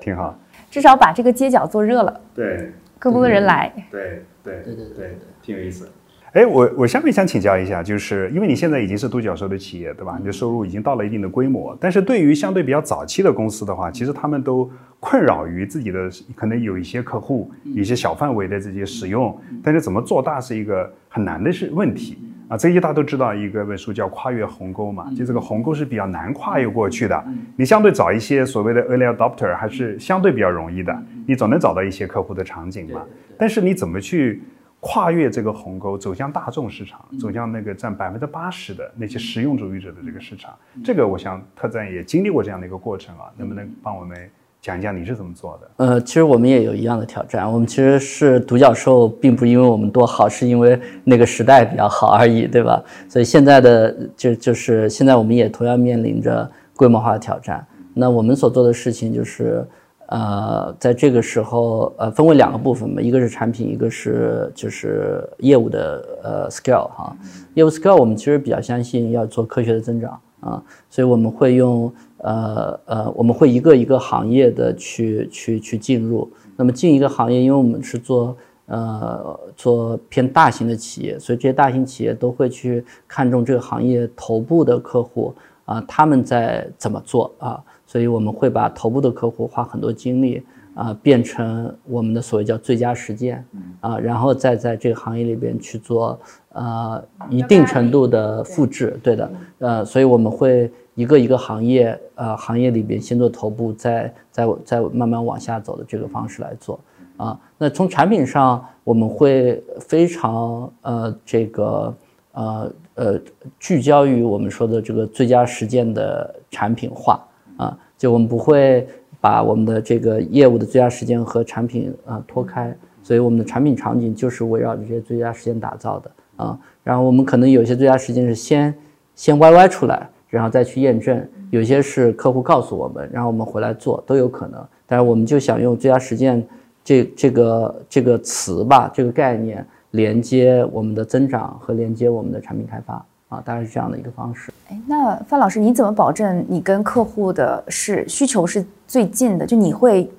挺好。至少把这个街角做热了，对，更多的人来，对对对对对，挺有意思。哎，我我下面想请教一下，就是因为你现在已经是独角兽的企业，对吧？你的收入已经到了一定的规模，但是对于相对比较早期的公司的话，其实他们都困扰于自己的可能有一些客户，一些小范围的这些使用，但是怎么做大是一个很难的是问题。啊。这些大家都知道，一个本书叫《跨越鸿沟》嘛，就这个鸿沟是比较难跨越过去的。你相对找一些所谓的 early adopter 还是相对比较容易的，你总能找到一些客户的场景嘛。但是你怎么去？跨越这个鸿沟，走向大众市场，走向那个占百分之八十的那些实用主义者的这个市场，这个我想特赞也经历过这样的一个过程啊，能不能帮我们讲一讲你是怎么做的？呃，其实我们也有一样的挑战，我们其实是独角兽，并不因为我们多好，是因为那个时代比较好而已，对吧？所以现在的就就是现在我们也同样面临着规模化的挑战。那我们所做的事情就是。呃，在这个时候，呃，分为两个部分嘛，一个是产品，一个是就是业务的呃 scale 哈。业务 scale 我们其实比较相信要做科学的增长啊，所以我们会用呃呃，我们会一个一个行业的去去去进入。那么进一个行业，因为我们是做呃做偏大型的企业，所以这些大型企业都会去看重这个行业头部的客户啊，他们在怎么做啊。所以我们会把头部的客户花很多精力啊，变成我们的所谓叫最佳实践啊，然后再在这个行业里边去做呃一定程度的复制，对的，呃，所以我们会一个一个行业呃行业里边先做头部，再再再慢慢往下走的这个方式来做啊。那从产品上，我们会非常呃这个呃呃聚焦于我们说的这个最佳实践的产品化。啊，就我们不会把我们的这个业务的最佳实践和产品啊脱开，所以我们的产品场景就是围绕这些最佳实践打造的啊。然后我们可能有些最佳实践是先先 YY 出来，然后再去验证，有些是客户告诉我们，然后我们回来做都有可能。但是我们就想用最佳实践这这个这个词吧，这个概念连接我们的增长和连接我们的产品开发啊，大概是这样的一个方式。哎，那范老师，你怎么保证你跟客户的是需求是最近的？就你会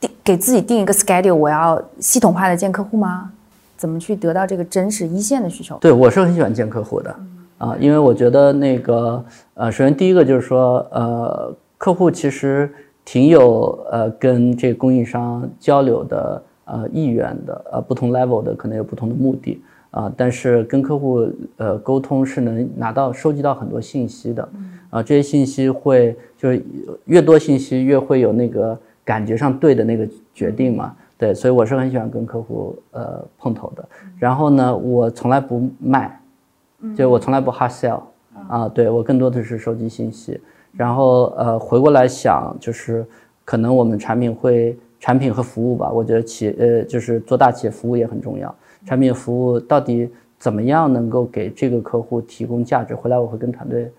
定给自己定一个 schedule，我要系统化的见客户吗？怎么去得到这个真实一线的需求？对我是很喜欢见客户的啊，因为我觉得那个呃，首先第一个就是说呃，客户其实挺有呃跟这个供应商交流的呃意愿的，呃不同 level 的可能有不同的目的啊，但是跟客户呃沟通是能拿到收集到很多信息的啊，这些信息会就是越多信息越会有那个感觉上对的那个决定嘛。对，所以我是很喜欢跟客户呃碰头的。然后呢，我从来不卖，就我从来不 hard sell 啊。对我更多的是收集信息。然后呃回过来想，就是可能我们产品会产品和服务吧，我觉得企呃就是做大企业服务也很重要。产品服务到底怎么样能够给这个客户提供价值？回来我会跟团队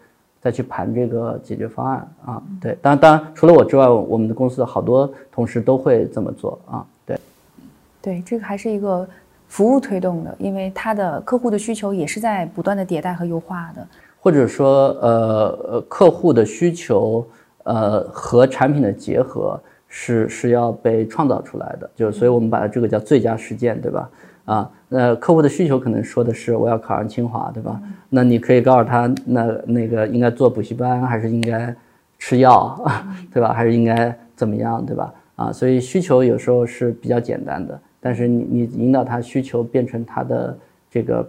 再去盘这个解决方案啊。对，当然当然除了我之外，我们的公司的好多同事都会这么做啊。对对，这个还是一个服务推动的，因为它的客户的需求也是在不断的迭代和优化的。或者说，呃呃，客户的需求，呃，和产品的结合是是要被创造出来的，就是所以我们把它这个叫最佳实践，对吧？啊，那客户的需求可能说的是我要考上清华，对吧？那你可以告诉他，那那个应该做补习班，还是应该吃药，对吧？还是应该怎么样，对吧？啊，所以需求有时候是比较简单的。但是你你引导他需求变成他的这个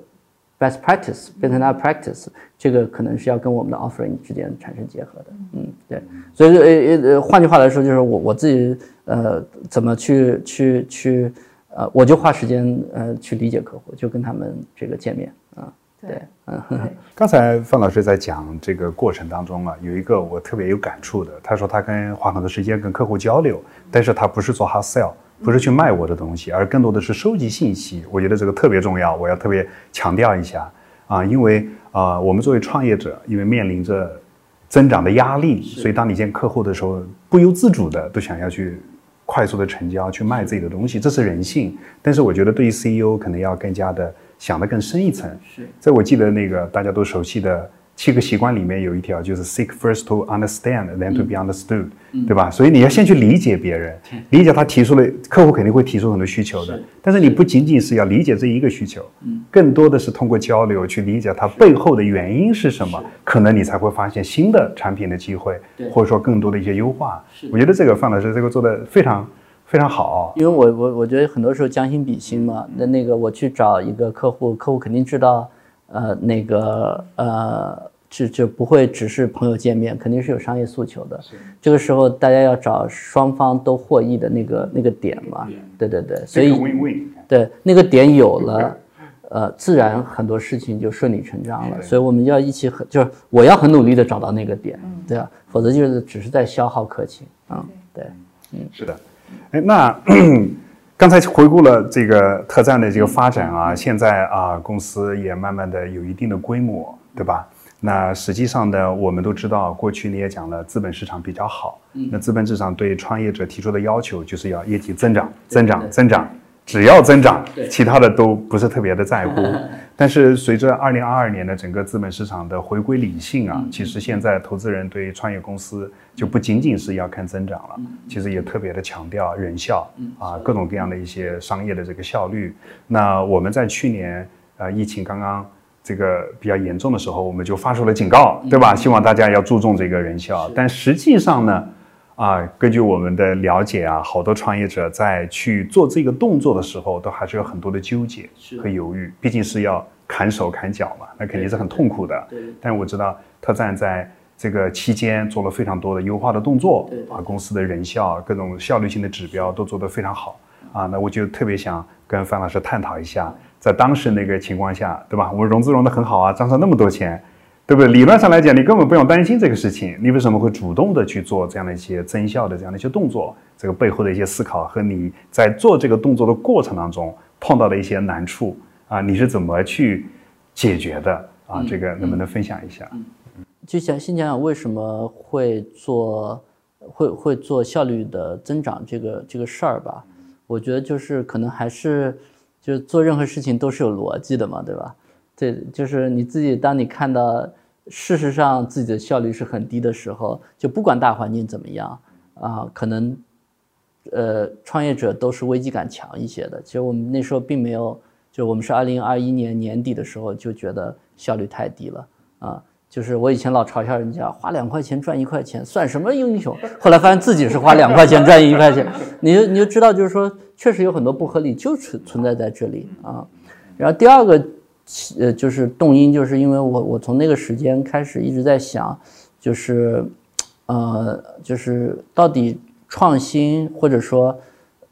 best practice，变成他的 practice，这个可能是要跟我们的 offering 之间产生结合的。嗯，对。所以呃呃，换句话来说，就是我我自己呃怎么去去去呃，我就花时间呃去理解客户，就跟他们这个见面啊。对，嗯。刚才范老师在讲这个过程当中啊，有一个我特别有感触的，他说他跟花很多时间跟客户交流，但是他不是做 hard sell。不是去卖我的东西，而更多的是收集信息。我觉得这个特别重要，我要特别强调一下啊，因为啊，我们作为创业者，因为面临着增长的压力，所以当你见客户的时候，不由自主的都想要去快速的成交，去卖自己的东西，这是人性。但是我觉得对于 CEO 可能要更加的想得更深一层。是，在我记得那个大家都熟悉的。七个习惯里面有一条就是 seek first to understand, then to be understood，对吧？所以你要先去理解别人，理解他提出了客户肯定会提出很多需求的，但是你不仅仅是要理解这一个需求，更多的是通过交流去理解它背后的原因是什么，可能你才会发现新的产品的机会，或者说更多的一些优化。我觉得这个范老师这个做的非常非常好，因为我我我觉得很多时候将心比心嘛，那那个我去找一个客户，客户肯定知道。呃，那个呃，就就不会只是朋友见面，肯定是有商业诉求的。这个时候大家要找双方都获益的那个那个点嘛。对对对，所以对那个点有了，呃，自然很多事情就顺理成章了。所以我们要一起很，就是我要很努力的找到那个点，对吧？否则就是只是在消耗客情啊。对，嗯，是的。哎，那。刚才回顾了这个特赞的这个发展啊，现在啊公司也慢慢的有一定的规模，对吧？那实际上呢，我们都知道，过去你也讲了，资本市场比较好，那资本市场对创业者提出的要求就是要业绩增长、增长、增长。只要增长，其他的都不是特别的在乎。但是随着二零二二年的整个资本市场的回归理性啊，其实现在投资人对创业公司就不仅仅是要看增长了，其实也特别的强调人效啊，各种各样的一些商业的这个效率。那我们在去年呃疫情刚刚这个比较严重的时候，我们就发出了警告，对吧？希望大家要注重这个人效。但实际上呢？啊，根据我们的了解啊，好多创业者在去做这个动作的时候，都还是有很多的纠结和犹豫。毕竟是要砍手砍脚嘛，那肯定是很痛苦的。对。但我知道特赞在这个期间做了非常多的优化的动作，把公司的人效、各种效率性的指标都做得非常好。啊，那我就特别想跟范老师探讨一下，在当时那个情况下，对吧？我们融资融得很好啊，账上那么多钱。对不对？理论上来讲，你根本不用担心这个事情。你为什么会主动的去做这样的一些增效的这样的一些动作？这个背后的一些思考和你在做这个动作的过程当中碰到的一些难处啊，你是怎么去解决的啊？这个能不能分享一下？就想先讲讲为什么会做会会做效率的增长这个这个事儿吧。我觉得就是可能还是就是做任何事情都是有逻辑的嘛，对吧？对，就是你自己当你看到事实上自己的效率是很低的时候，就不管大环境怎么样啊，可能呃创业者都是危机感强一些的。其实我们那时候并没有，就我们是二零二一年年底的时候就觉得效率太低了啊。就是我以前老嘲笑人家花两块钱赚一块钱算什么英雄，后来发现自己是花两块钱赚一块钱，你就你就知道，就是说确实有很多不合理就存存在在这里啊。然后第二个，呃，就是动因，就是因为我我从那个时间开始一直在想，就是，呃，就是到底创新或者说，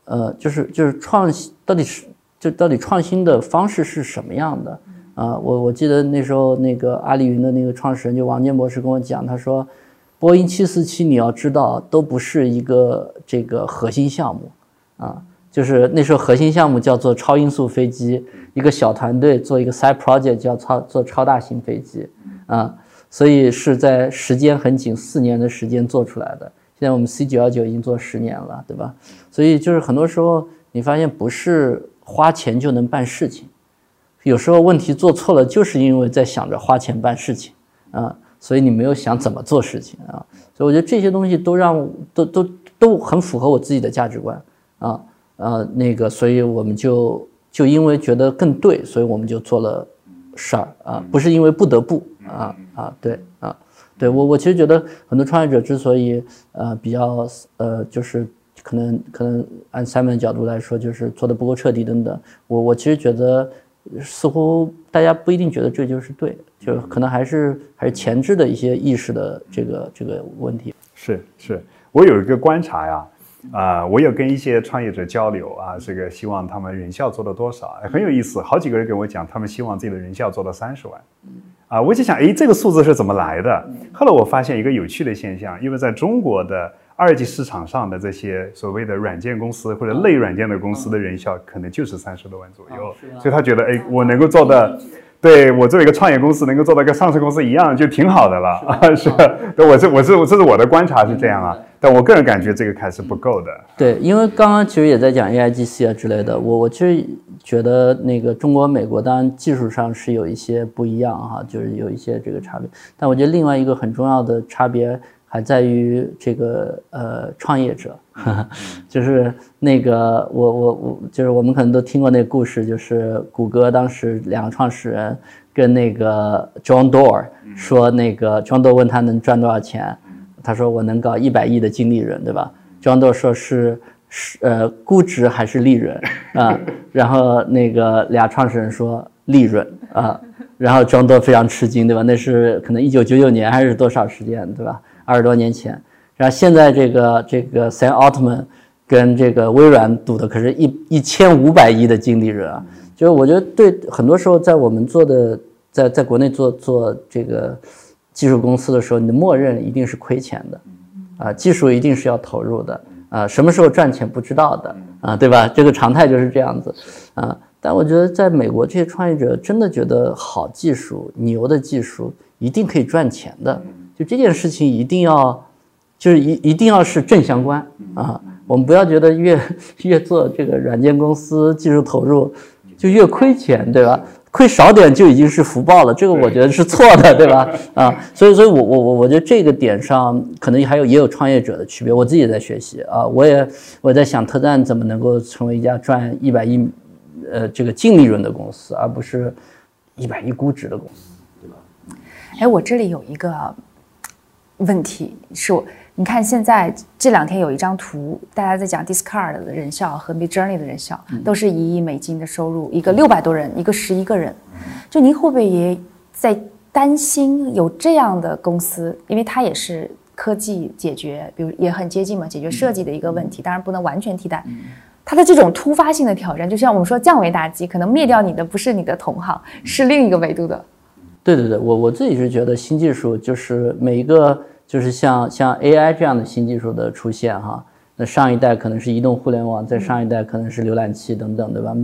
呃，就是就是创新到底是就到底创新的方式是什么样的？啊，我我记得那时候那个阿里云的那个创始人就王建博士跟我讲，他说，波音七四七你要知道都不是一个这个核心项目，啊，就是那时候核心项目叫做超音速飞机，一个小团队做一个 side project 叫超做超大型飞机，啊，所以是在时间很紧四年的时间做出来的。现在我们 C 九幺九已经做十年了，对吧？所以就是很多时候你发现不是花钱就能办事情。有时候问题做错了，就是因为在想着花钱办事情，啊，所以你没有想怎么做事情啊，所以我觉得这些东西都让都都都很符合我自己的价值观，啊呃那个，所以我们就就因为觉得更对，所以我们就做了事儿啊，不是因为不得不啊啊对啊对我我其实觉得很多创业者之所以呃比较呃就是可能可能按 Simon 角度来说就是做的不够彻底等等，我我其实觉得。似乎大家不一定觉得这就是对，就可能还是还是前置的一些意识的这个这个问题。是是，我有一个观察呀，我有跟一些创业者交流啊，这个希望他们人效做到多少，很有意思。好几个人跟我讲，他们希望自己的人效做到三十万。啊，我就想，哎，这个数字是怎么来的？后来我发现一个有趣的现象，因为在中国的。二级市场上的这些所谓的软件公司或者类软件的公司的人效可能就是三十多万左右，所以他觉得，哎，我能够做的，对我作为一个创业公司能够做到跟上市公司一样，就挺好的了啊！是，对，我这我是这是我的观察是这样啊，但我个人感觉这个还是不够的。对，因为刚刚其实也在讲 AIGC 啊之类的，我我其实觉得那个中国、美国当然技术上是有一些不一样哈，就是有一些这个差别，但我觉得另外一个很重要的差别。还在于这个呃创业者，就是那个我我我就是我们可能都听过那个故事，就是谷歌当时两个创始人跟那个 John Doerr 说，那个 John Doerr 问他能赚多少钱，他说我能搞一百亿的净利润，对吧？John Doerr 说是是呃估值还是利润啊？然后那个俩创始人说利润啊，然后 John Doerr 非常吃惊，对吧？那是可能一九九九年还是多少时间，对吧？二十多年前，然后现在这个这个 Sam Altman 跟这个微软赌的可是一一千五百亿的净利润啊！就是我觉得对很多时候在我们做的在在国内做做这个技术公司的时候，你的默认一定是亏钱的啊，技术一定是要投入的啊，什么时候赚钱不知道的啊，对吧？这个常态就是这样子啊。但我觉得在美国这些创业者真的觉得好技术、牛的技术一定可以赚钱的。就这件事情一定要，就是一一定要是正相关啊！我们不要觉得越越做这个软件公司技术投入就越亏钱，对吧？亏少点就已经是福报了，这个我觉得是错的，对吧？啊，所以所以我我我我觉得这个点上可能还有也有创业者的区别，我自己也在学习啊，我也我在想特赞怎么能够成为一家赚一百亿呃这个净利润的公司，而不是一百亿估值的公司，对吧？哎，我这里有一个。问题是我，你看现在这两天有一张图，大家在讲 Discard 的人效和 Midjourney 的人效，都是一亿美金的收入，一个六百多人，一个十一个人。就您会不会也在担心有这样的公司？因为它也是科技解决，比如也很接近嘛，解决设计的一个问题，当然不能完全替代。它的这种突发性的挑战，就像我们说降维打击，可能灭掉你的不是你的同行，是另一个维度的。对对对，我我自己是觉得新技术就是每一个就是像像 AI 这样的新技术的出现哈，那上一代可能是移动互联网，在上一代可能是浏览器等等，对吧？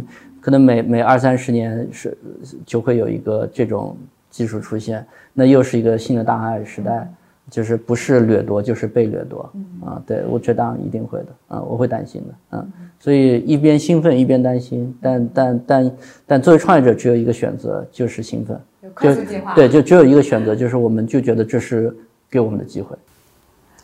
可能每每二三十年是就会有一个这种技术出现，那又是一个新的大航海时代，就是不是掠夺就是被掠夺啊。对我觉得当然一定会的啊，我会担心的嗯。所以一边兴奋一边担心，但但但但作为创业者只有一个选择就是兴奋，快速计划对，就只有一个选择就是我们就觉得这是给我们的机会。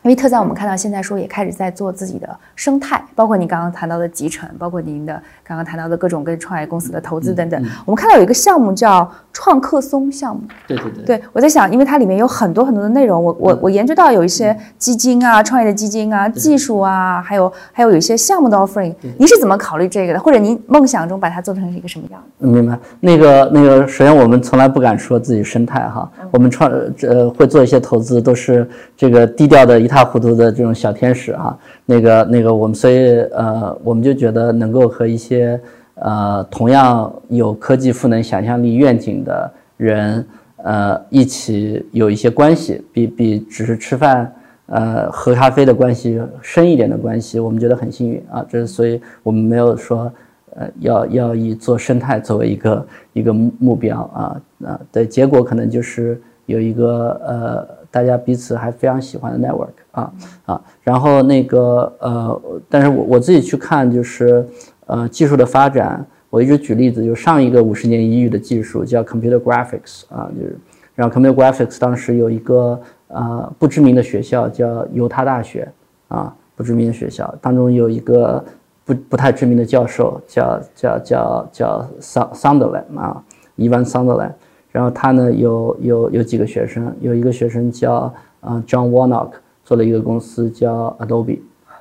因为特赞，我们看到现在说也开始在做自己的生态，包括你刚刚谈到的集成，包括您的刚刚谈到的各种跟创业公司的投资等等。我们看到有一个项目叫创客松项目。对对对。对，我在想，因为它里面有很多很多的内容，我我我研究到有一些基金啊，创业的基金啊，技术啊，还有还有有一些项目的 offering。您是怎么考虑这个的？或者您梦想中把它做成一个什么样？明白。那个那个，首先我们从来不敢说自己生态哈，我们创呃会做一些投资，都是这个低调的一塌糊涂的这种小天使哈。那个那个，我们所以呃，我们就觉得能够和一些呃同样有科技赋能、想象力、愿景的人呃一起有一些关系，比比只是吃饭呃喝咖啡的关系深一点的关系，我们觉得很幸运啊。这是所以我们没有说呃要要以做生态作为一个一个目标啊啊的结果，可能就是有一个呃大家彼此还非常喜欢的 network 啊啊，然后那个呃，但是我我自己去看就是呃技术的发展。我一直举例子，就上一个五十年一遇的技术叫 computer graphics 啊，就是，然后 computer graphics 当时有一个呃不知名的学校叫犹他大学啊，不知名的学校当中有一个不不太知名的教授叫叫叫叫 Sunderland 啊，Evan Sunderland，然后他呢有有有几个学生，有一个学生叫啊 John Warnock 做了一个公司叫 Adobe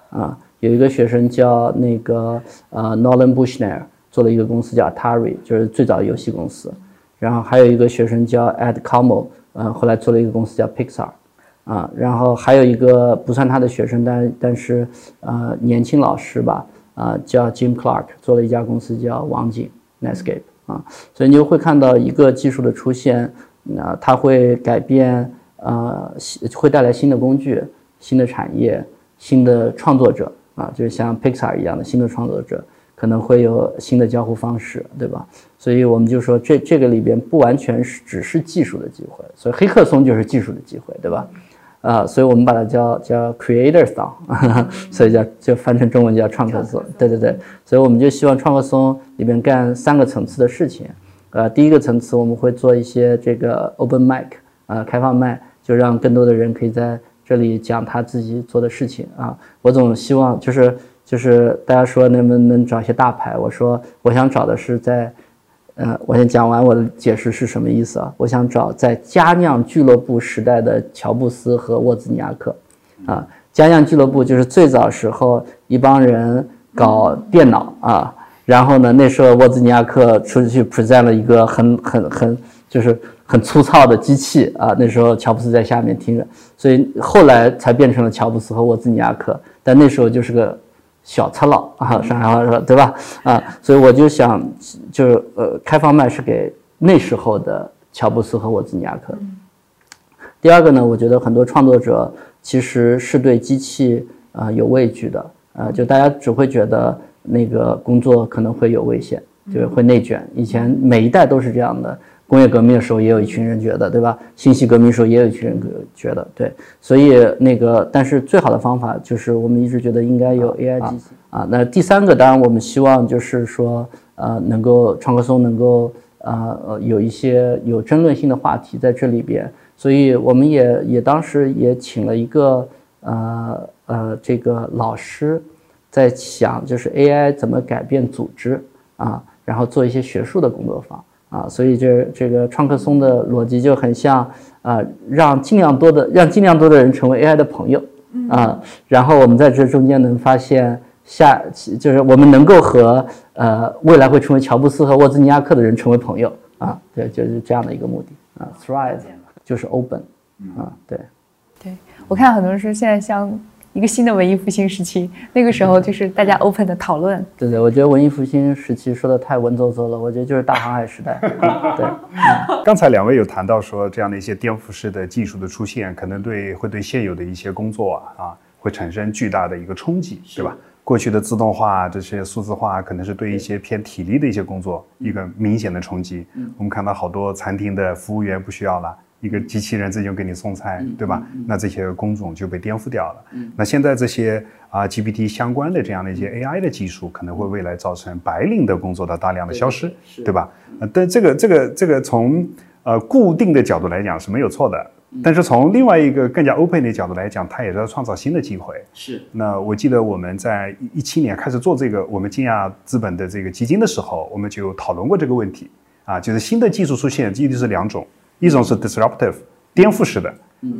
啊，有一个学生叫那个呃 Nolan Bushnell。做了一个公司叫 Atari，就是最早的游戏公司，然后还有一个学生叫 Ed Como，嗯，后来做了一个公司叫 Pixar，啊，然后还有一个不算他的学生，但但是呃年轻老师吧，啊叫 Jim Clark，做了一家公司叫网景 Netscape，啊，所以你就会看到一个技术的出现，啊，它会改变，呃，会带来新的工具、新的产业、新的创作者，啊，就是像 Pixar 一样的新的创作者。可能会有新的交互方式，对吧？所以我们就说，这这个里边不完全是只是技术的机会，所以黑客松就是技术的机会，对吧？啊，所以我们把它叫叫 Creator Song，所以叫就翻成中文叫创客松。对对对，所以我们就希望创客松里面干三个层次的事情。呃，第一个层次我们会做一些这个 Open Mic，呃，开放麦，就让更多的人可以在这里讲他自己做的事情啊。我总希望就是。就是大家说能不能找一些大牌？我说我想找的是在，呃，我先讲完我的解释是什么意思啊？我想找在佳酿俱乐部时代的乔布斯和沃兹尼亚克，啊，佳酿俱乐部就是最早时候一帮人搞电脑啊，然后呢，那时候沃兹尼亚克出去 present 了一个很很很就是很粗糙的机器啊，那时候乔布斯在下面听着，所以后来才变成了乔布斯和沃兹尼亚克，但那时候就是个。小赤佬啊，上海话说对吧？啊，所以我就想，就是呃，开放麦是给那时候的乔布斯和沃兹尼亚克。第二个呢，我觉得很多创作者其实是对机器啊有畏惧的，呃，就大家只会觉得那个工作可能会有危险，就会内卷。以前每一代都是这样的。工业革命的时候也有一群人觉得，对吧？信息革命时候也有一群人觉得，对。所以那个，但是最好的方法就是我们一直觉得应该有 AI 机器啊。那第三个，当然我们希望就是说，呃，能够创客松能够呃有一些有争论性的话题在这里边。所以我们也也当时也请了一个呃呃这个老师，在想就是 AI 怎么改变组织啊，然后做一些学术的工作坊。啊，所以这这个创客松的逻辑就很像啊，让尽量多的让尽量多的人成为 AI 的朋友啊，然后我们在这中间能发现下，就是我们能够和呃未来会成为乔布斯和沃兹尼亚克的人成为朋友啊，对，就是这样的一个目的啊，Thrive 就是 Open 啊，对，对我看很多人说现在像。一个新的文艺复兴时期，那个时候就是大家 open 的讨论。对对，我觉得文艺复兴时期说的太文绉绉了，我觉得就是大航海时代。对，刚才两位有谈到说这样的一些颠覆式的技术的出现，可能对会对现有的一些工作啊啊会产生巨大的一个冲击，对吧？过去的自动化这些数字化，可能是对一些偏体力的一些工作一个明显的冲击。我们看到好多餐厅的服务员不需要了。一个机器人自己就给你送菜，对吧？那这些工种就被颠覆掉了。那现在这些啊 GPT 相关的这样的一些 AI 的技术，可能会未来造成白领的工作的大量的消失，对吧？呃，但这个这个这个从呃固定的角度来讲是没有错的，但是从另外一个更加 open 的角度来讲，它也在创造新的机会。是。那我记得我们在一七年开始做这个我们金亚资本的这个基金的时候，我们就讨论过这个问题啊，就是新的技术出现，一定是两种。一种是 disruptive，颠覆式的；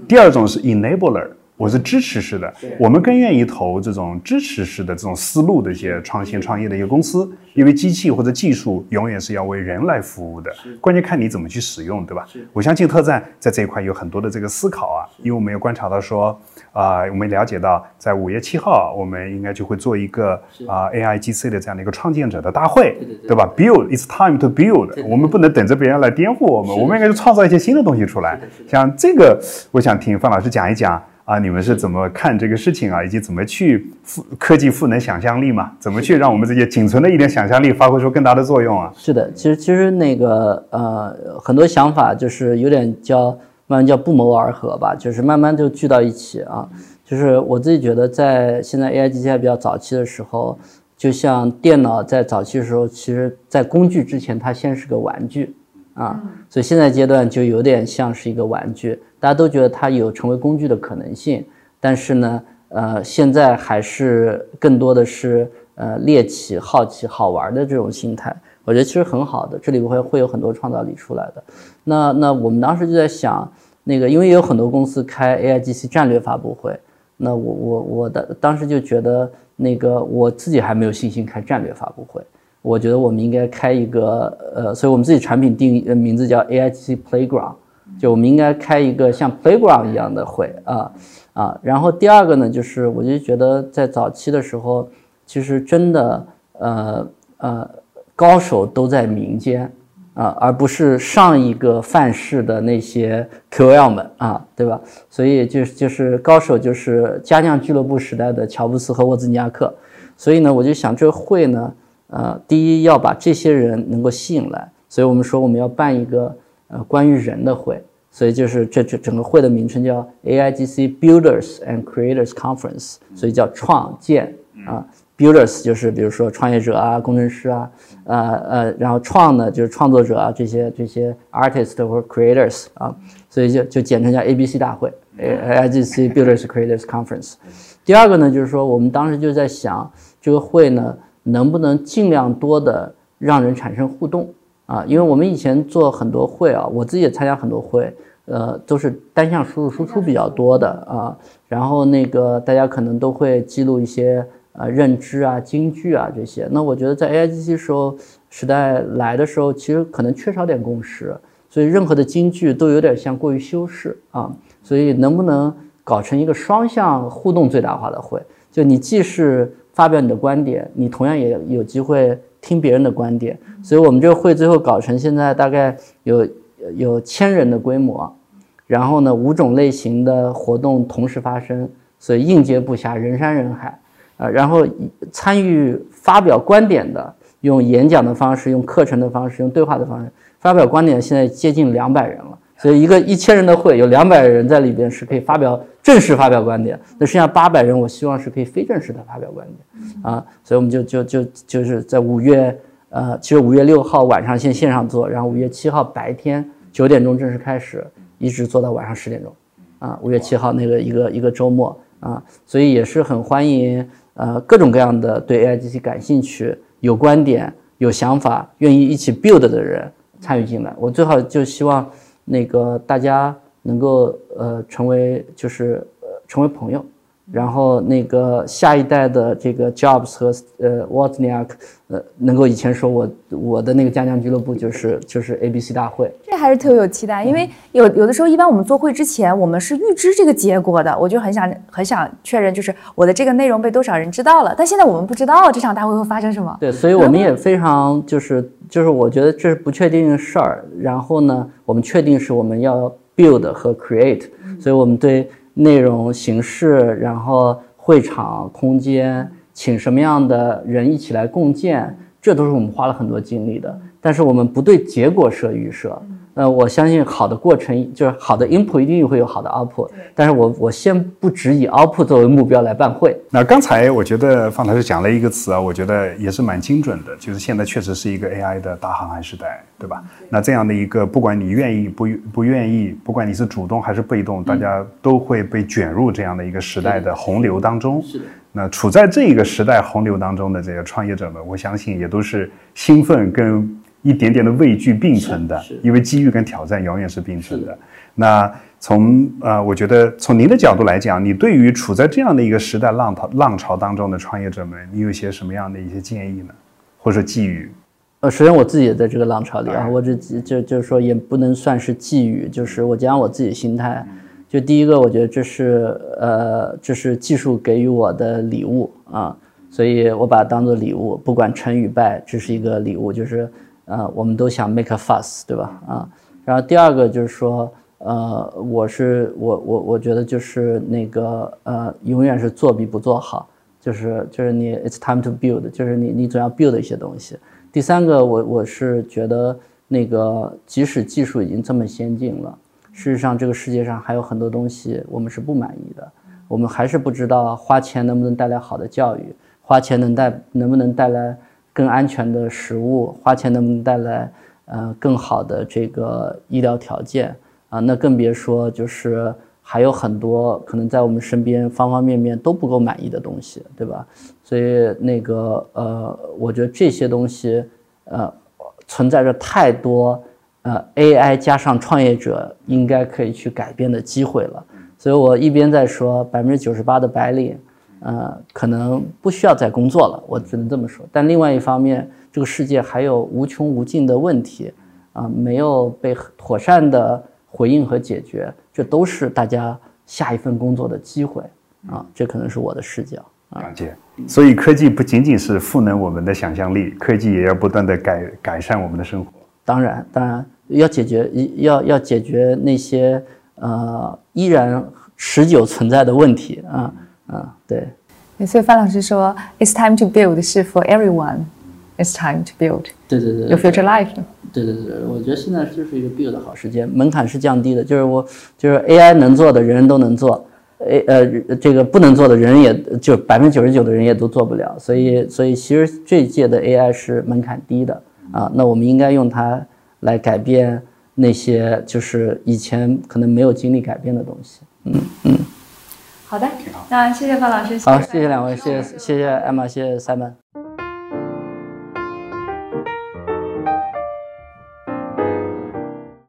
第二种是 enabler。我是支持式的，我们更愿意投这种支持式的这种思路的一些创新创业的一个公司，因为机器或者技术永远是要为人来服务的，关键看你怎么去使用，对吧？我相信特赞在这一块有很多的这个思考啊，因为我们有观察到说，啊，我们了解到在五月七号，我们应该就会做一个啊 AI GC 的这样的一个创建者的大会，对吧？Build，it's time to build，我们不能等着别人来颠覆我们，我们应该去创造一些新的东西出来。像这个，我想听范老师讲一讲。啊，你们是怎么看这个事情啊？以及怎么去赋科技赋能想象力嘛？怎么去让我们这些仅存的一点想象力发挥出更大的作用啊？是的，其实其实那个呃，很多想法就是有点叫慢慢叫不谋而合吧，就是慢慢就聚到一起啊。就是我自己觉得，在现在 AI 机器还比较早期的时候，就像电脑在早期的时候，其实在工具之前，它先是个玩具。啊，所以现在阶段就有点像是一个玩具，大家都觉得它有成为工具的可能性，但是呢，呃，现在还是更多的是呃猎奇、好奇、好玩的这种心态，我觉得其实很好的，这里会会有很多创造力出来的。那那我们当时就在想，那个因为有很多公司开 AIGC 战略发布会，那我我我的当时就觉得那个我自己还没有信心开战略发布会。我觉得我们应该开一个，呃，所以我们自己产品定义名字叫 AIGC Playground，就我们应该开一个像 Playground 一样的会啊啊。然后第二个呢，就是我就觉得在早期的时候，其实真的，呃呃，高手都在民间啊，而不是上一个范式的那些 QL 们啊，对吧？所以就就是高手就是佳酿俱乐部时代的乔布斯和沃兹尼亚克。所以呢，我就想这会呢。呃，第一要把这些人能够吸引来，所以我们说我们要办一个呃关于人的会，所以就是这这整个会的名称叫 AIGC Builders and Creators Conference，所以叫创建啊，Builders 就是比如说创业者啊、工程师啊，呃呃，然后创呢就是创作者啊这些这些 artist 或者 creators 啊，所以就就简称叫 ABC 大会，AIGC Builders Creators Conference。第二个呢就是说我们当时就在想这个会呢。能不能尽量多的让人产生互动啊？因为我们以前做很多会啊，我自己也参加很多会，呃，都是单向输入输出比较多的啊。然后那个大家可能都会记录一些呃认知啊、金句啊这些。那我觉得在 AIGC 时候时代来的时候，其实可能缺少点共识，所以任何的金句都有点像过于修饰啊。所以能不能搞成一个双向互动最大化的会？就你既是发表你的观点，你同样也有机会听别人的观点，所以我们这个会最后搞成现在大概有有千人的规模，然后呢五种类型的活动同时发生，所以应接不暇，人山人海啊。然后参与发表观点的，用演讲的方式，用课程的方式，用对话的方式发表观点，现在接近两百人了。所以一个一千人的会有两百人在里边是可以发表正式发表观点，那剩下八百人，我希望是可以非正式的发表观点啊。所以我们就就就就是在五月呃，其实五月六号晚上先线上做，然后五月七号白天九点钟正式开始，一直做到晚上十点钟啊。五月七号那个一个一个周末啊，所以也是很欢迎呃各种各样的对 AIGC 感兴趣、有观点、有想法、愿意一起 build 的人参与进来。我最好就希望。那个大家能够呃成为就是呃成为朋友，然后那个下一代的这个 Jobs 和呃 Wozniak 呃能够以前说我我的那个家酿俱乐部就是就是 ABC 大会，这还是特别有期待，因为有有的时候一般我们做会之前我们是预知这个结果的，我就很想很想确认就是我的这个内容被多少人知道了，但现在我们不知道这场大会会发生什么。对，所以我们也非常就是。就是我觉得这是不确定的事儿，然后呢，我们确定是我们要 build 和 create，所以我们对内容形式，然后会场空间请什么样的人一起来共建，这都是我们花了很多精力的。但是我们不对结果设预设。呃，我相信好的过程就是好的 input 一定会有好的 output，但是我我先不只以 output 作为目标来办会。那刚才我觉得方老师讲了一个词啊，我觉得也是蛮精准的，就是现在确实是一个 AI 的大航海时代，对吧？那这样的一个，不管你愿意不不愿意，不管你是主动还是被动，大家都会被卷入这样的一个时代的洪流当中。是的。那处在这个时代洪流当中的这些创业者们，我相信也都是兴奋跟。一点点的畏惧并存的，因为机遇跟挑战永远是并存的。那从呃，我觉得从您的角度来讲，你对于处在这样的一个时代浪潮浪潮当中的创业者们，你有一些什么样的一些建议呢？或者说寄语？呃，首先我自己也在这个浪潮里啊，我这就就是说也不能算是寄语，就是我讲我自己心态。就第一个，我觉得这是呃，这是技术给予我的礼物啊，所以我把它当做礼物，不管成与败，这是一个礼物，就是。呃，我们都想 make a fuss，对吧？啊，然后第二个就是说，呃，我是我我我觉得就是那个呃，永远是做比不做好，就是就是你 it's time to build，就是你你总要 build 一些东西。第三个，我我是觉得那个即使技术已经这么先进了，事实上这个世界上还有很多东西我们是不满意的，我们还是不知道花钱能不能带来好的教育，花钱能带能不能带来。更安全的食物，花钱能不能带来呃更好的这个医疗条件啊？那更别说就是还有很多可能在我们身边方方面面都不够满意的东西，对吧？所以那个呃，我觉得这些东西呃存在着太多呃 AI 加上创业者应该可以去改变的机会了。所以我一边在说百分之九十八的白领。呃，可能不需要再工作了，我只能这么说。但另外一方面，这个世界还有无穷无尽的问题，啊，没有被妥善的回应和解决，这都是大家下一份工作的机会啊。这可能是我的视角。感谢。所以科技不仅仅是赋能我们的想象力，科技也要不断的改改善我们的生活。当然，当然要解决，要要解决那些呃依然持久存在的问题啊。啊，对，所以范老师说，It's time to build 是 for everyone. It's time to build. 对对对，有 future life. 对对对，我觉得现在就是一个 build 的好时间，门槛是降低的，就是我就是 AI 能做的人人都能做，A 呃这个不能做的人也就百分之九十九的人也都做不了，所以所以其实这一届的 AI 是门槛低的啊，那我们应该用它来改变那些就是以前可能没有经历改变的东西，嗯嗯。好的，那谢谢范老师。好，谢谢两位，谢谢谢谢艾玛，谢谢 Simon。